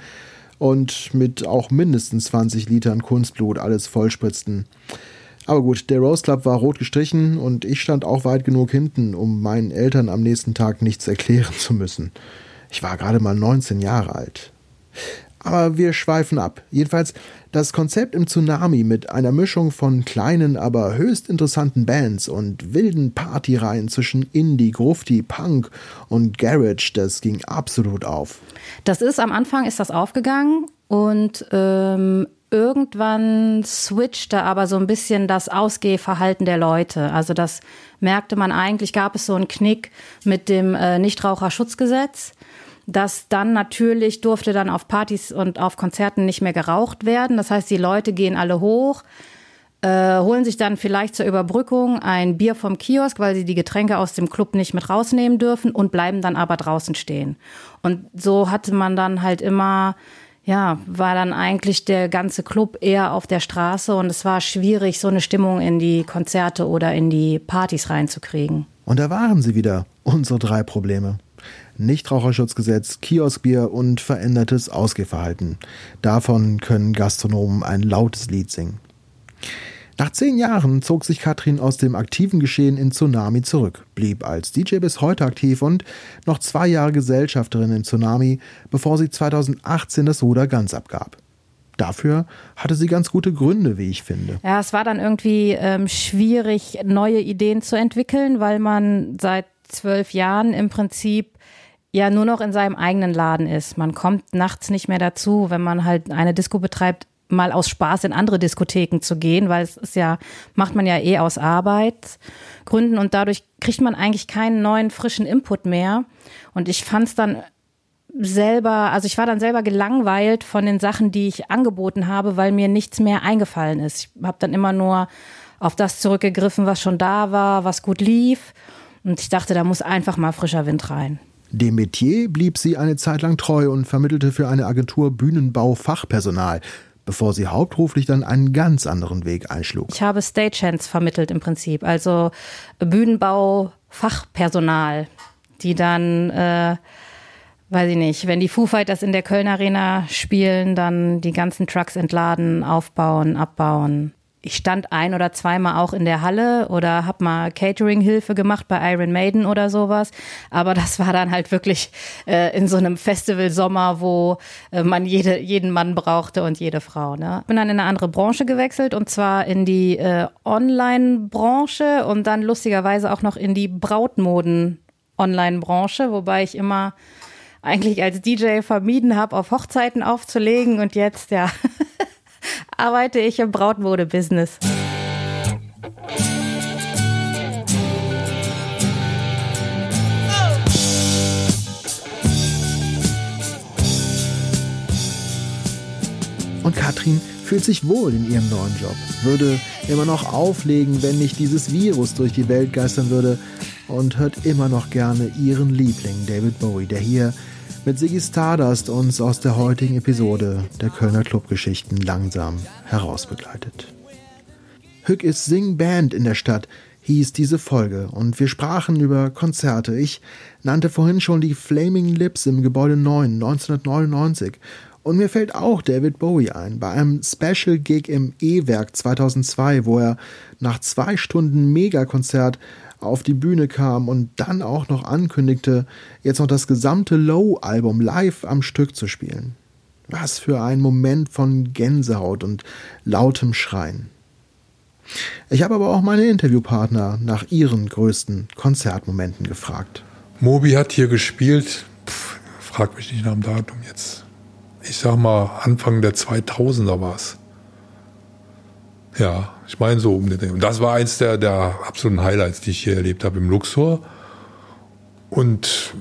und mit auch mindestens 20 Litern Kunstblut alles vollspritzten. Aber gut, der Rose Club war rot gestrichen und ich stand auch weit genug hinten, um meinen Eltern am nächsten Tag nichts erklären zu müssen. Ich war gerade mal 19 Jahre alt. Aber wir schweifen ab. Jedenfalls das Konzept im Tsunami mit einer Mischung von kleinen, aber höchst interessanten Bands und wilden Partyreihen zwischen Indie, Grufti, Punk und Garage, das ging absolut auf. Das ist am Anfang ist das aufgegangen und ähm, irgendwann switchte aber so ein bisschen das Ausgehverhalten der Leute. Also das merkte man eigentlich, gab es so einen Knick mit dem äh, Nichtraucherschutzgesetz dass dann natürlich durfte dann auf Partys und auf Konzerten nicht mehr geraucht werden. Das heißt, die Leute gehen alle hoch, äh, holen sich dann vielleicht zur Überbrückung ein Bier vom Kiosk, weil sie die Getränke aus dem Club nicht mit rausnehmen dürfen und bleiben dann aber draußen stehen. Und so hatte man dann halt immer ja, war dann eigentlich der ganze Club eher auf der Straße und es war schwierig, so eine Stimmung in die Konzerte oder in die Partys reinzukriegen. Und da waren sie wieder, unsere drei Probleme. Nichtraucherschutzgesetz, Kioskbier und verändertes Ausgehverhalten. Davon können Gastronomen ein lautes Lied singen. Nach zehn Jahren zog sich Katrin aus dem aktiven Geschehen in Tsunami zurück, blieb als DJ bis heute aktiv und noch zwei Jahre Gesellschafterin in Tsunami, bevor sie 2018 das Ruder ganz abgab. dafür hatte sie ganz gute Gründe, wie ich finde. Ja, es war dann irgendwie ähm, schwierig, neue Ideen zu entwickeln, weil man seit zwölf Jahren im Prinzip ja nur noch in seinem eigenen Laden ist. Man kommt nachts nicht mehr dazu, wenn man halt eine Disco betreibt, mal aus Spaß in andere Diskotheken zu gehen, weil es ist ja, macht man ja eh aus Arbeitsgründen und dadurch kriegt man eigentlich keinen neuen frischen Input mehr. Und ich fand es dann selber, also ich war dann selber gelangweilt von den Sachen, die ich angeboten habe, weil mir nichts mehr eingefallen ist. Ich habe dann immer nur auf das zurückgegriffen, was schon da war, was gut lief. Und ich dachte, da muss einfach mal frischer Wind rein. Dem Metier blieb sie eine Zeit lang treu und vermittelte für eine Agentur Bühnenbau Fachpersonal, bevor sie hauptberuflich dann einen ganz anderen Weg einschlug. Ich habe Stagehands vermittelt im Prinzip, also Bühnenbau Fachpersonal, die dann äh, weiß ich nicht, wenn die Foo Fighters in der Köln Arena spielen, dann die ganzen Trucks entladen, aufbauen, abbauen. Ich stand ein oder zweimal auch in der Halle oder habe mal Catering-Hilfe gemacht bei Iron Maiden oder sowas. Aber das war dann halt wirklich äh, in so einem Festival-Sommer, wo äh, man jede, jeden Mann brauchte und jede Frau. Ne? Bin dann in eine andere Branche gewechselt und zwar in die äh, Online-Branche und dann lustigerweise auch noch in die Brautmoden-Online-Branche, wobei ich immer eigentlich als DJ vermieden habe, auf Hochzeiten aufzulegen und jetzt, ja, arbeite ich im Brautmode-Business. Und Katrin fühlt sich wohl in ihrem neuen Job, würde immer noch auflegen, wenn nicht dieses Virus durch die Welt geistern würde und hört immer noch gerne ihren Liebling David Bowie, der hier mit Siggy Stardust uns aus der heutigen Episode der Kölner Clubgeschichten langsam herausbegleitet. Hück ist Sing Band in der Stadt, hieß diese Folge und wir sprachen über Konzerte. Ich nannte vorhin schon die Flaming Lips im Gebäude 9 1999 und mir fällt auch David Bowie ein, bei einem Special Gig im E-Werk 2002, wo er nach zwei Stunden Megakonzert auf die Bühne kam und dann auch noch ankündigte, jetzt noch das gesamte Low-Album live am Stück zu spielen. Was für ein Moment von Gänsehaut und lautem Schreien. Ich habe aber auch meine Interviewpartner nach ihren größten Konzertmomenten gefragt. Moby hat hier gespielt, pff, frag mich nicht nach dem Datum jetzt. Ich sag mal, Anfang der 2000er war es. Ja, ich meine so um den. Und das war eins der, der absoluten Highlights, die ich hier erlebt habe im Luxor. Und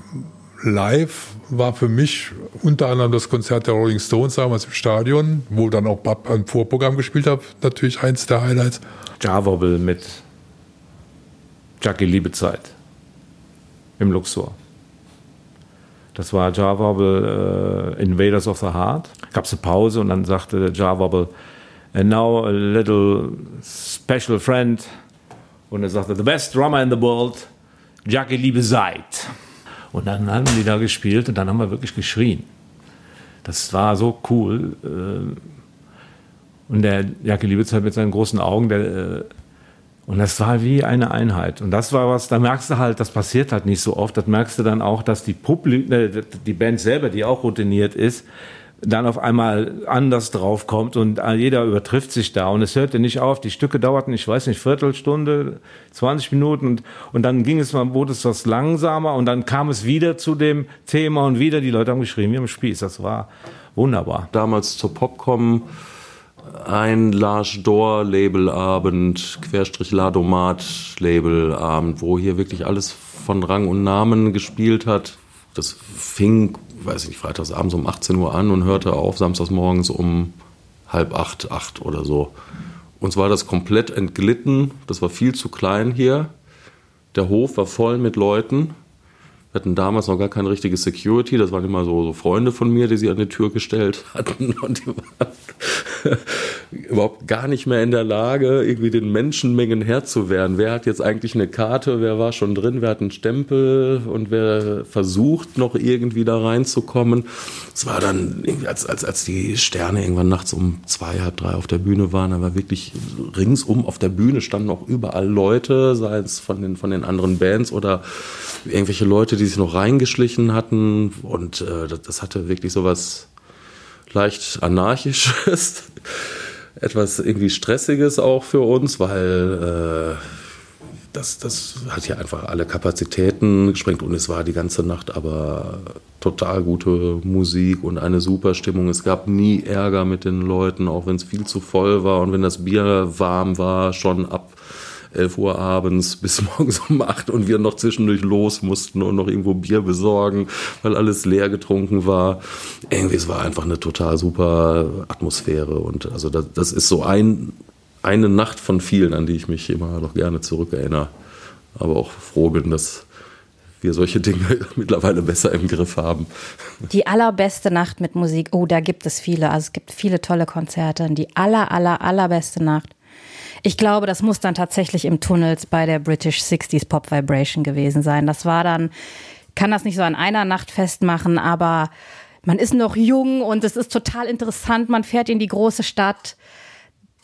live war für mich unter anderem das Konzert der Rolling Stones damals im Stadion, wo dann auch Bab ein Vorprogramm gespielt habe, natürlich eins der Highlights. Jarwobble mit Jackie Liebezeit im Luxor. Das war Jarwobble äh, Invaders of the Heart. Gab es eine Pause und dann sagte Jarwobble, and now a little special friend. Und er sagte, the best drummer in the world, Jackie Liebe seid. Und dann haben die da gespielt und dann haben wir wirklich geschrien. Das war so cool. Äh, und der Jackie Liebezeit mit seinen großen Augen, der, äh, und das war wie eine Einheit. Und das war was, da merkst du halt, das passiert halt nicht so oft. Das merkst du dann auch, dass die Publik, äh, die Band selber, die auch routiniert ist, dann auf einmal anders draufkommt und jeder übertrifft sich da und es hörte nicht auf. Die Stücke dauerten, ich weiß nicht, Viertelstunde, 20 Minuten und, und dann ging es mal, wurde es was langsamer und dann kam es wieder zu dem Thema und wieder die Leute haben geschrieben, wir haben Spieß. Das war wunderbar. Damals zur Popcom ein Large Door Labelabend, Querstrich Ladomat Labelabend, wo hier wirklich alles von Rang und Namen gespielt hat. Das fing weiß ich nicht, freitagsabends um 18 Uhr an und hörte auf samstags morgens um halb acht, acht oder so. Uns war das komplett entglitten. Das war viel zu klein hier. Der Hof war voll mit Leuten. Wir hatten damals noch gar keine richtige Security. Das waren immer so, so Freunde von mir, die sie an die Tür gestellt hatten. Und die waren überhaupt gar nicht mehr in der Lage, irgendwie den Menschenmengen Herr zu werden. Wer hat jetzt eigentlich eine Karte? Wer war schon drin? Wer hat einen Stempel? Und wer versucht noch irgendwie da reinzukommen? Es war dann, als, als, als die Sterne irgendwann nachts um zwei, halb drei auf der Bühne waren, da war wirklich ringsum auf der Bühne standen auch überall Leute, sei es von den, von den anderen Bands oder irgendwelche Leute, die sich noch reingeschlichen hatten. Und äh, das, hatte wirklich so was leicht anarchisches, etwas irgendwie stressiges auch für uns, weil äh, das, das hat ja einfach alle Kapazitäten gesprengt und es war die ganze Nacht aber total gute Musik und eine super Stimmung. Es gab nie Ärger mit den Leuten, auch wenn es viel zu voll war und wenn das Bier warm war, schon ab 11 Uhr abends bis morgens um 8 und wir noch zwischendurch los mussten und noch irgendwo Bier besorgen, weil alles leer getrunken war. Irgendwie, es war einfach eine total super Atmosphäre und also das, das ist so ein eine Nacht von vielen, an die ich mich immer noch gerne zurückerinnere. Aber auch froh bin, dass wir solche Dinge mittlerweile besser im Griff haben. Die allerbeste Nacht mit Musik, oh, da gibt es viele. Also es gibt viele tolle Konzerte. Die aller, aller, allerbeste Nacht. Ich glaube, das muss dann tatsächlich im Tunnels bei der British 60s Pop Vibration gewesen sein. Das war dann, kann das nicht so an einer Nacht festmachen, aber man ist noch jung und es ist total interessant. Man fährt in die große Stadt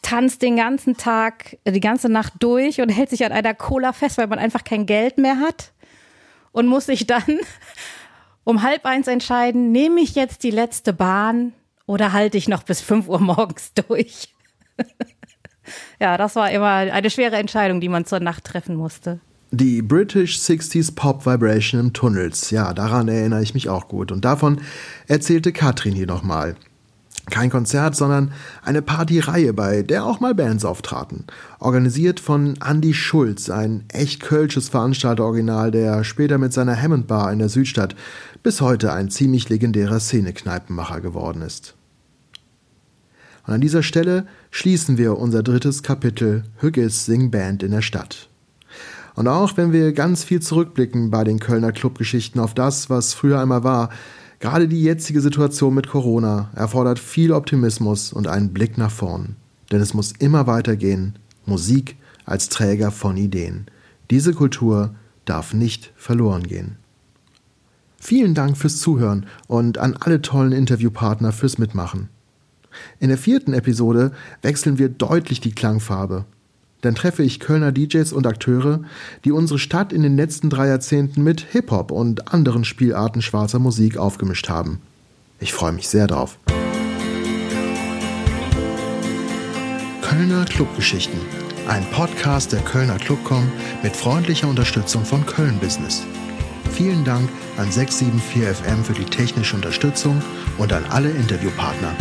tanzt den ganzen Tag, die ganze Nacht durch und hält sich an einer Cola fest, weil man einfach kein Geld mehr hat und muss sich dann um halb eins entscheiden, nehme ich jetzt die letzte Bahn oder halte ich noch bis fünf Uhr morgens durch? Ja, das war immer eine schwere Entscheidung, die man zur Nacht treffen musste. Die British 60s Pop Vibration im Tunnels, ja, daran erinnere ich mich auch gut. Und davon erzählte Katrin hier nochmal. Kein Konzert, sondern eine Partyreihe, bei der auch mal Bands auftraten. Organisiert von Andy Schulz, ein echt kölsches Veranstalteroriginal, der später mit seiner Hammond Bar in der Südstadt bis heute ein ziemlich legendärer Szenekneipenmacher geworden ist. Und an dieser Stelle schließen wir unser drittes Kapitel Hüggis Sing Band in der Stadt. Und auch wenn wir ganz viel zurückblicken bei den Kölner Clubgeschichten auf das, was früher einmal war, Gerade die jetzige Situation mit Corona erfordert viel Optimismus und einen Blick nach vorn. Denn es muss immer weitergehen. Musik als Träger von Ideen. Diese Kultur darf nicht verloren gehen. Vielen Dank fürs Zuhören und an alle tollen Interviewpartner fürs Mitmachen. In der vierten Episode wechseln wir deutlich die Klangfarbe dann treffe ich Kölner DJs und Akteure, die unsere Stadt in den letzten drei Jahrzehnten mit Hip-Hop und anderen Spielarten schwarzer Musik aufgemischt haben. Ich freue mich sehr drauf. Kölner Clubgeschichten. Ein Podcast der Kölner Clubcom mit freundlicher Unterstützung von Köln Business. Vielen Dank an 674FM für die technische Unterstützung und an alle Interviewpartner.